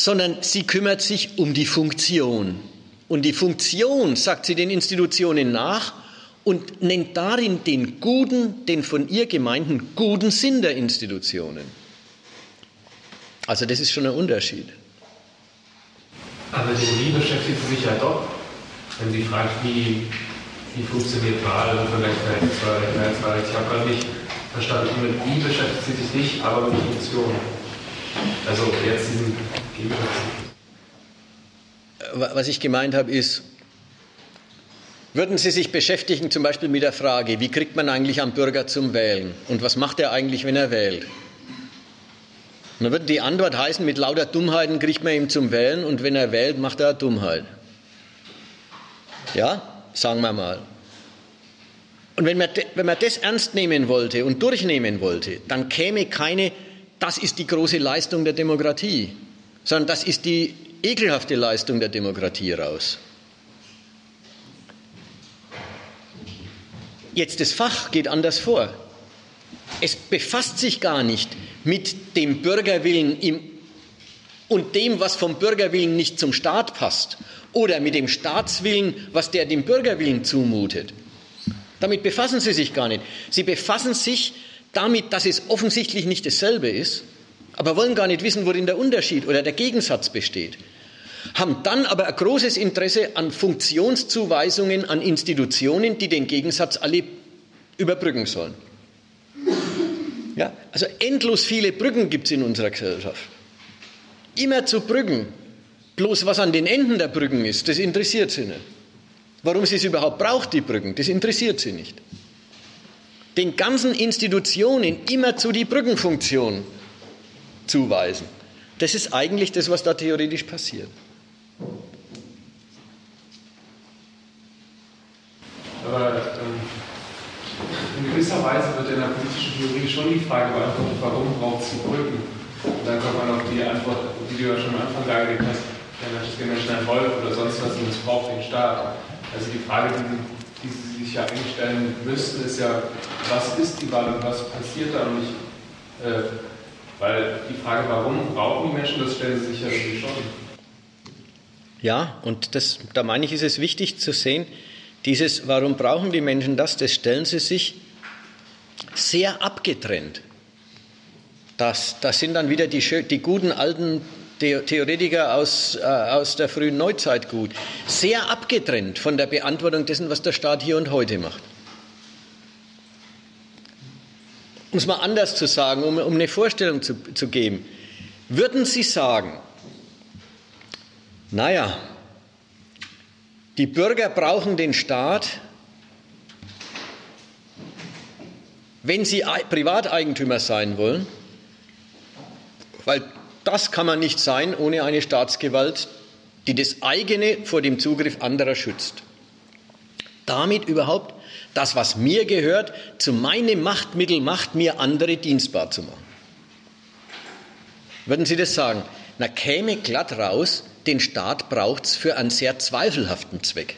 sondern sie kümmert sich um die Funktion. Und die Funktion sagt sie den Institutionen nach und nennt darin den guten, den von ihr gemeinten guten Sinn der Institutionen. Also das ist schon ein Unterschied. Aber die Liebe beschäftigt sie sich ja doch, wenn sie fragt, wie, wie funktioniert Wahl und Vergleichswahl. Ich habe gerade nicht verstanden, mit wie beschäftigt sie sich nicht, aber mit Funktion. Also jetzt diesen was ich gemeint habe, ist, würden Sie sich beschäftigen zum Beispiel mit der Frage, wie kriegt man eigentlich einen Bürger zum Wählen und was macht er eigentlich, wenn er wählt? Und dann würde die Antwort heißen, mit lauter Dummheiten kriegt man ihn zum Wählen und wenn er wählt, macht er Dummheit. Ja, sagen wir mal. Und wenn man, wenn man das ernst nehmen wollte und durchnehmen wollte, dann käme keine, das ist die große Leistung der Demokratie sondern das ist die ekelhafte Leistung der Demokratie raus. Jetzt das Fach geht anders vor. Es befasst sich gar nicht mit dem Bürgerwillen im, und dem, was vom Bürgerwillen nicht zum Staat passt oder mit dem Staatswillen, was der dem Bürgerwillen zumutet. Damit befassen sie sich gar nicht. Sie befassen sich damit, dass es offensichtlich nicht dasselbe ist aber wollen gar nicht wissen, worin der Unterschied oder der Gegensatz besteht, haben dann aber ein großes Interesse an Funktionszuweisungen an Institutionen, die den Gegensatz alle überbrücken sollen. Ja, also endlos viele Brücken gibt es in unserer Gesellschaft. Immer zu Brücken. Bloß was an den Enden der Brücken ist, das interessiert sie nicht. Warum sie es überhaupt braucht, die Brücken, das interessiert sie nicht. Den ganzen Institutionen immer zu die Brückenfunktion zuweisen. Das ist eigentlich das, was da theoretisch passiert. Aber ähm, in gewisser Weise wird in der politischen Theorie schon die Frage beantwortet, warum braucht es die Brücken? Und dann kommt man auf die Antwort, die du ja schon am Anfang dargelegt hast, der Mensch ist den Menschen ein Wolf oder sonst was und es braucht den Staat. Also die Frage, die, die Sie sich ja eigentlich stellen müssten, ist ja, was ist die Wahl und was passiert da und nicht, äh, weil die Frage, warum brauchen die Menschen, das stellen sie sich ja schon. Ja, und das, da meine ich, ist es wichtig zu sehen, dieses, warum brauchen die Menschen das, das stellen sie sich sehr abgetrennt. Das, das sind dann wieder die, die guten alten Theoretiker aus, äh, aus der frühen Neuzeit gut. Sehr abgetrennt von der Beantwortung dessen, was der Staat hier und heute macht. Um es mal anders zu sagen, um, um eine Vorstellung zu, zu geben. Würden Sie sagen, naja, die Bürger brauchen den Staat, wenn sie Privateigentümer sein wollen, weil das kann man nicht sein ohne eine Staatsgewalt, die das eigene vor dem Zugriff anderer schützt. Damit überhaupt das, was mir gehört, zu meinem Machtmittel macht, mir andere dienstbar zu machen. Würden Sie das sagen? Na, käme glatt raus, den Staat braucht es für einen sehr zweifelhaften Zweck.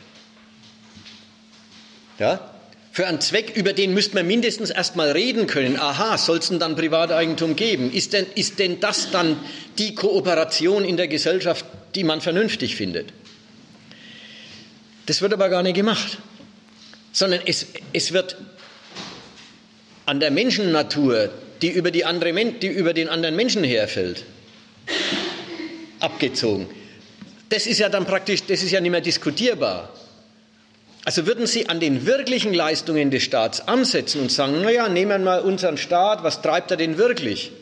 Ja? Für einen Zweck, über den müsste man mindestens erstmal reden können. Aha, soll es denn dann Privateigentum geben? Ist denn, ist denn das dann die Kooperation in der Gesellschaft, die man vernünftig findet? Das wird aber gar nicht gemacht, sondern es, es wird an der Menschennatur, die über, die andere, die über den anderen Menschen herfällt, abgezogen. Das ist ja dann praktisch, das ist ja nicht mehr diskutierbar. Also würden Sie an den wirklichen Leistungen des Staats ansetzen und sagen, naja, nehmen wir mal unseren Staat, was treibt er denn wirklich?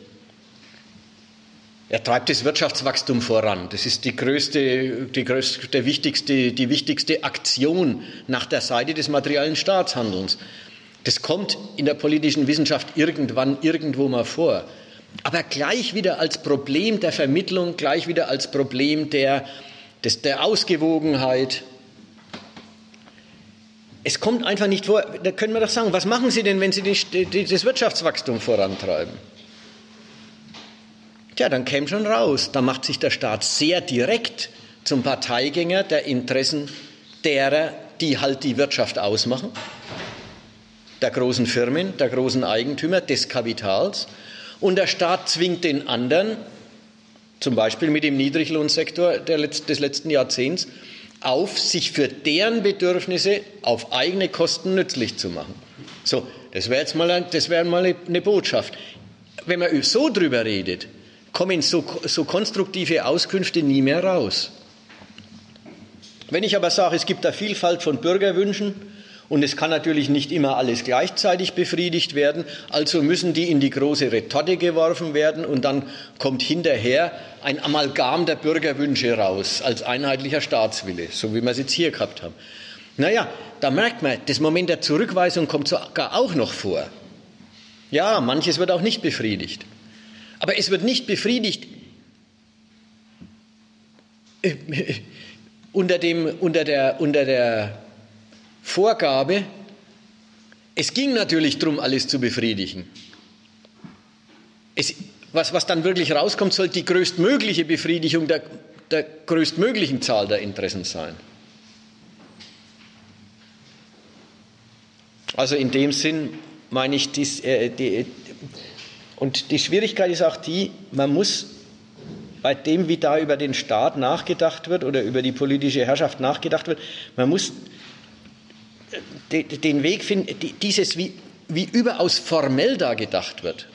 Er treibt das Wirtschaftswachstum voran. Das ist die größte, die größte, wichtigste, die wichtigste Aktion nach der Seite des materiellen Staatshandelns. Das kommt in der politischen Wissenschaft irgendwann irgendwo mal vor. Aber gleich wieder als Problem der Vermittlung, gleich wieder als Problem der, des, der Ausgewogenheit, es kommt einfach nicht vor, da können wir doch sagen, was machen Sie denn, wenn Sie die, die, das Wirtschaftswachstum vorantreiben? Tja, dann käme schon raus, da macht sich der Staat sehr direkt zum Parteigänger der Interessen derer, die halt die Wirtschaft ausmachen, der großen Firmen, der großen Eigentümer, des Kapitals. Und der Staat zwingt den anderen, zum Beispiel mit dem Niedriglohnsektor des letzten Jahrzehnts, auf, sich für deren Bedürfnisse auf eigene Kosten nützlich zu machen. So, das wäre jetzt mal, das wäre mal eine Botschaft. Wenn man so drüber redet, kommen so, so konstruktive Auskünfte nie mehr raus. Wenn ich aber sage, es gibt eine Vielfalt von Bürgerwünschen, und es kann natürlich nicht immer alles gleichzeitig befriedigt werden, also müssen die in die große Retorte geworfen werden und dann kommt hinterher ein Amalgam der Bürgerwünsche raus als einheitlicher Staatswille, so wie wir es jetzt hier gehabt haben. Naja, da merkt man, das Moment der Zurückweisung kommt sogar auch noch vor. Ja, manches wird auch nicht befriedigt. Aber es wird nicht befriedigt unter, dem, unter, der, unter der Vorgabe, es ging natürlich darum, alles zu befriedigen. Es, was, was dann wirklich rauskommt, soll die größtmögliche Befriedigung der, der größtmöglichen Zahl der Interessen sein. Also in dem Sinn meine ich, dies, äh, die, und die Schwierigkeit ist auch die, man muss bei dem, wie da über den Staat nachgedacht wird oder über die politische Herrschaft nachgedacht wird, man muss den Weg finden, dieses, wie, wie überaus formell da gedacht wird.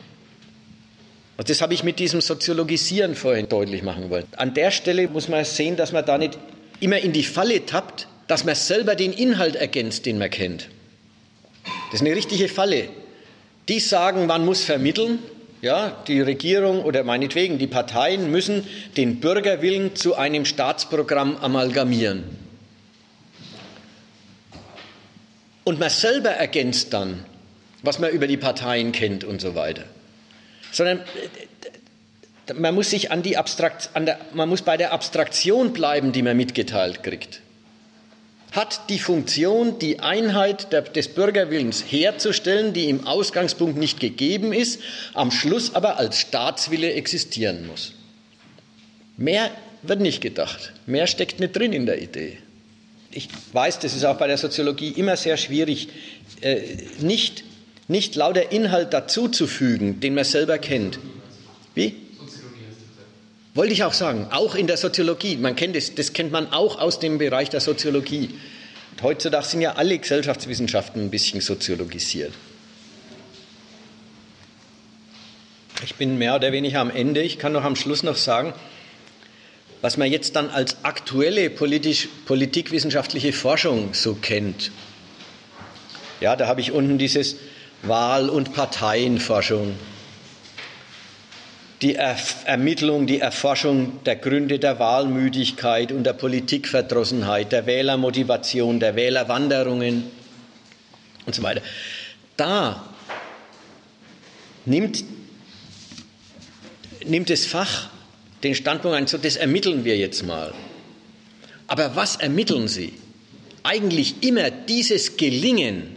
Und das habe ich mit diesem Soziologisieren vorhin deutlich machen wollen. An der Stelle muss man sehen, dass man da nicht immer in die Falle tappt, dass man selber den Inhalt ergänzt, den man kennt. Das ist eine richtige Falle. Die sagen, man muss vermitteln, ja, die Regierung oder meinetwegen die Parteien müssen den Bürgerwillen zu einem Staatsprogramm amalgamieren. Und man selber ergänzt dann, was man über die Parteien kennt und so weiter. Sondern äh, man muss sich an die Abstrakt, an der, man muss bei der Abstraktion bleiben, die man mitgeteilt kriegt. Hat die Funktion, die Einheit der, des Bürgerwillens herzustellen, die im Ausgangspunkt nicht gegeben ist, am Schluss aber als Staatswille existieren muss. Mehr wird nicht gedacht. Mehr steckt nicht drin in der Idee. Ich weiß, das ist auch bei der Soziologie immer sehr schwierig, äh, nicht, nicht lauter Inhalt dazuzufügen, den man selber kennt. Wie? Wollte ich auch sagen, auch in der Soziologie. Man kennt das, das kennt man auch aus dem Bereich der Soziologie. Heutzutage sind ja alle Gesellschaftswissenschaften ein bisschen soziologisiert. Ich bin mehr oder weniger am Ende. Ich kann noch am Schluss noch sagen, was man jetzt dann als aktuelle politisch, politikwissenschaftliche Forschung so kennt. Ja, da habe ich unten dieses Wahl- und Parteienforschung, die er Ermittlung, die Erforschung der Gründe der Wahlmüdigkeit und der Politikverdrossenheit, der Wählermotivation, der Wählerwanderungen und so weiter. Da nimmt, nimmt das Fach den Standpunkt ein, so das ermitteln wir jetzt mal. Aber was ermitteln Sie? Eigentlich immer dieses Gelingen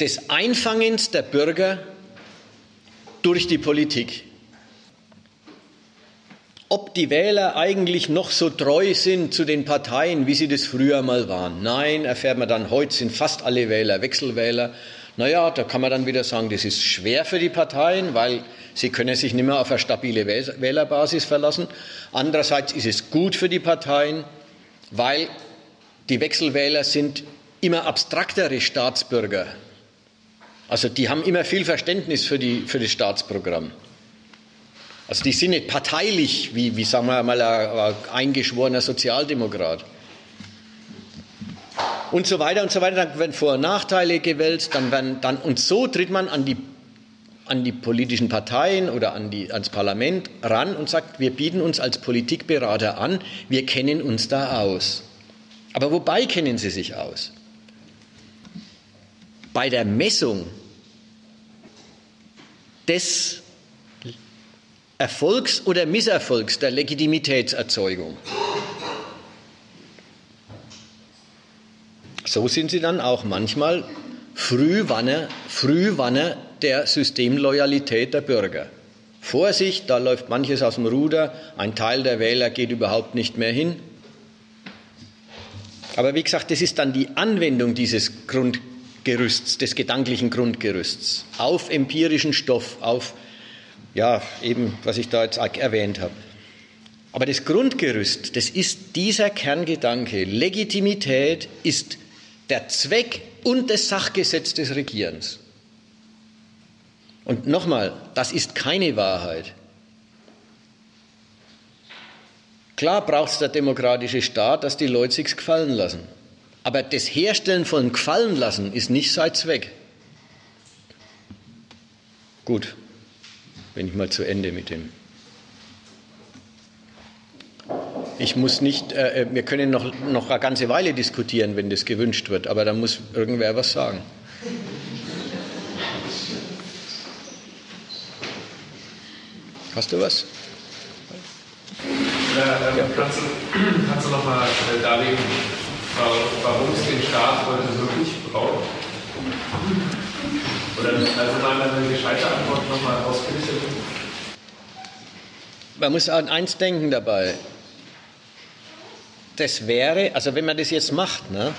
des Einfangens der Bürger durch die Politik. Ob die Wähler eigentlich noch so treu sind zu den Parteien, wie sie das früher mal waren. Nein, erfährt man dann, heute sind fast alle Wähler Wechselwähler. Naja, da kann man dann wieder sagen, das ist schwer für die Parteien, weil sie können sich nicht mehr auf eine stabile Wählerbasis verlassen. Andererseits ist es gut für die Parteien, weil die Wechselwähler sind immer abstraktere Staatsbürger. Also die haben immer viel Verständnis für, die, für das Staatsprogramm. Also die sind nicht parteilich, wie, wie sagen wir mal, ein, ein eingeschworener Sozialdemokrat und so weiter und so weiter. Dann werden Vor- und Nachteile gewälzt, dann werden, dann, und so tritt man an die, an die politischen Parteien oder an die, ans Parlament ran und sagt, wir bieten uns als Politikberater an, wir kennen uns da aus. Aber wobei kennen Sie sich aus? Bei der Messung des Erfolgs oder Misserfolgs der Legitimitätserzeugung. So sind sie dann auch manchmal Frühwanner, Frühwanner der Systemloyalität der Bürger. Vorsicht, da läuft manches aus dem Ruder, ein Teil der Wähler geht überhaupt nicht mehr hin. Aber wie gesagt, das ist dann die Anwendung dieses Grundgerüsts, des gedanklichen Grundgerüsts auf empirischen Stoff, auf, ja, eben, was ich da jetzt erwähnt habe. Aber das Grundgerüst, das ist dieser Kerngedanke. Legitimität ist der Zweck und das Sachgesetz des Regierens. Und nochmal, das ist keine Wahrheit. Klar braucht es der demokratische Staat, dass die Leute sich's gefallen lassen. Aber das Herstellen von Gefallen lassen ist nicht sein Zweck. Gut, bin ich mal zu Ende mit dem. Ich muss nicht, äh, äh, wir können noch, noch eine ganze Weile diskutieren, wenn das gewünscht wird, aber da muss irgendwer was sagen. Hast du was? Ja, ähm. Kannst, du, kannst du noch mal äh, darlegen, warum es den Staat heute wirklich braucht? Oder also mal eine gescheite Antwort nochmal ausführlicher Man muss an eins denken dabei das wäre, also wenn man das jetzt macht, ne,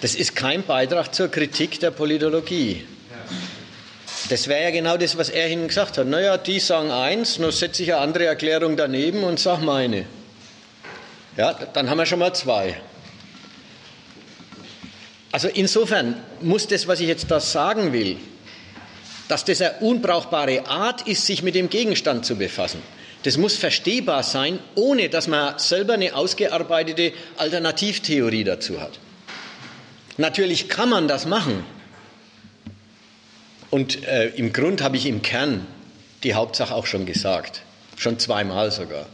das ist kein Beitrag zur Kritik der Politologie. Das wäre ja genau das, was er Ihnen gesagt hat. Naja, die sagen eins, nur setze ich eine andere Erklärung daneben und sage meine. Ja, dann haben wir schon mal zwei. Also insofern muss das, was ich jetzt da sagen will, dass das eine unbrauchbare Art ist, sich mit dem Gegenstand zu befassen. Das muss verstehbar sein, ohne dass man selber eine ausgearbeitete Alternativtheorie dazu hat. Natürlich kann man das machen. Und äh, im Grund habe ich im Kern die Hauptsache auch schon gesagt, schon zweimal sogar.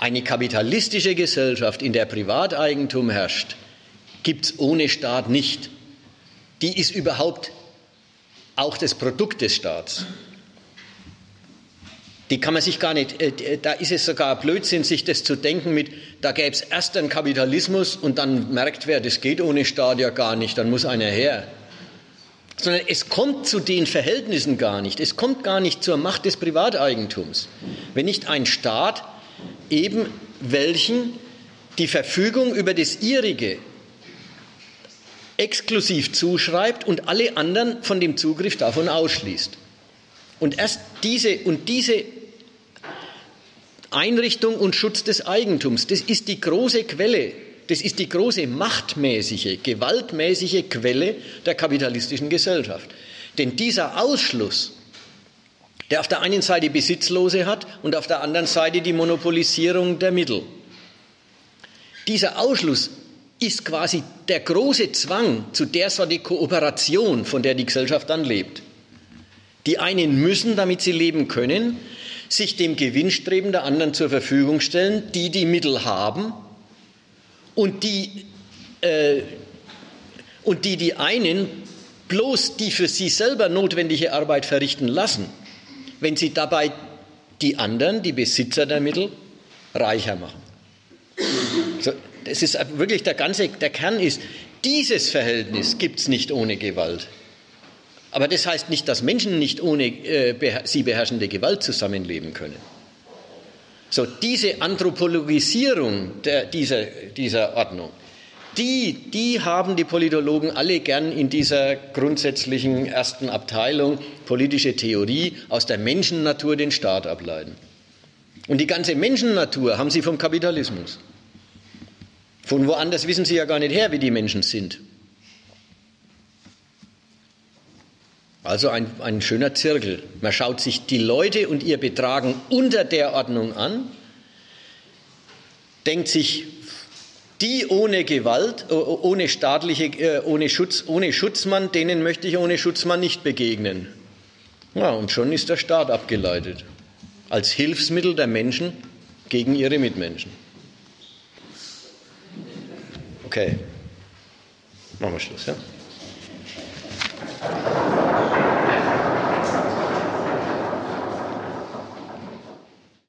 Eine kapitalistische Gesellschaft, in der Privateigentum herrscht, gibt es ohne Staat nicht. Die ist überhaupt auch das Produkt des Staats die kann man sich gar nicht, äh, da ist es sogar Blödsinn, sich das zu denken mit, da gäbe es erst einen Kapitalismus und dann merkt wer, das geht ohne Staat ja gar nicht, dann muss einer her. Sondern es kommt zu den Verhältnissen gar nicht, es kommt gar nicht zur Macht des Privateigentums. Wenn nicht ein Staat eben welchen die Verfügung über das ihrige exklusiv zuschreibt und alle anderen von dem Zugriff davon ausschließt. Und erst diese und diese Einrichtung und Schutz des Eigentums, das ist die große Quelle, das ist die große machtmäßige, gewaltmäßige Quelle der kapitalistischen Gesellschaft. Denn dieser Ausschluss, der auf der einen Seite Besitzlose hat und auf der anderen Seite die Monopolisierung der Mittel. Dieser Ausschluss ist quasi der große Zwang zu der Sorte Kooperation, von der die Gesellschaft dann lebt. Die einen müssen, damit sie leben können, sich dem Gewinnstreben der anderen zur Verfügung stellen, die die Mittel haben und die, äh, und die die einen bloß die für sie selber notwendige Arbeit verrichten lassen, wenn sie dabei die anderen, die Besitzer der Mittel, reicher machen. So, das ist wirklich der ganze, der Kern ist, dieses Verhältnis gibt es nicht ohne Gewalt. Aber das heißt nicht, dass Menschen nicht ohne äh, sie beherrschende Gewalt zusammenleben können. So, diese Anthropologisierung der, dieser, dieser Ordnung, die, die haben die Politologen alle gern in dieser grundsätzlichen ersten Abteilung politische Theorie aus der Menschennatur den Staat ableiten. Und die ganze Menschennatur haben sie vom Kapitalismus. Von woanders wissen sie ja gar nicht her, wie die Menschen sind. Also ein, ein schöner Zirkel. Man schaut sich die Leute und ihr Betragen unter der Ordnung an, denkt sich, die ohne Gewalt, ohne staatliche, äh, ohne Schutz, ohne Schutzmann, denen möchte ich ohne Schutzmann nicht begegnen. Ja, und schon ist der Staat abgeleitet. Als Hilfsmittel der Menschen gegen ihre Mitmenschen. Okay. Machen wir Schluss, ja?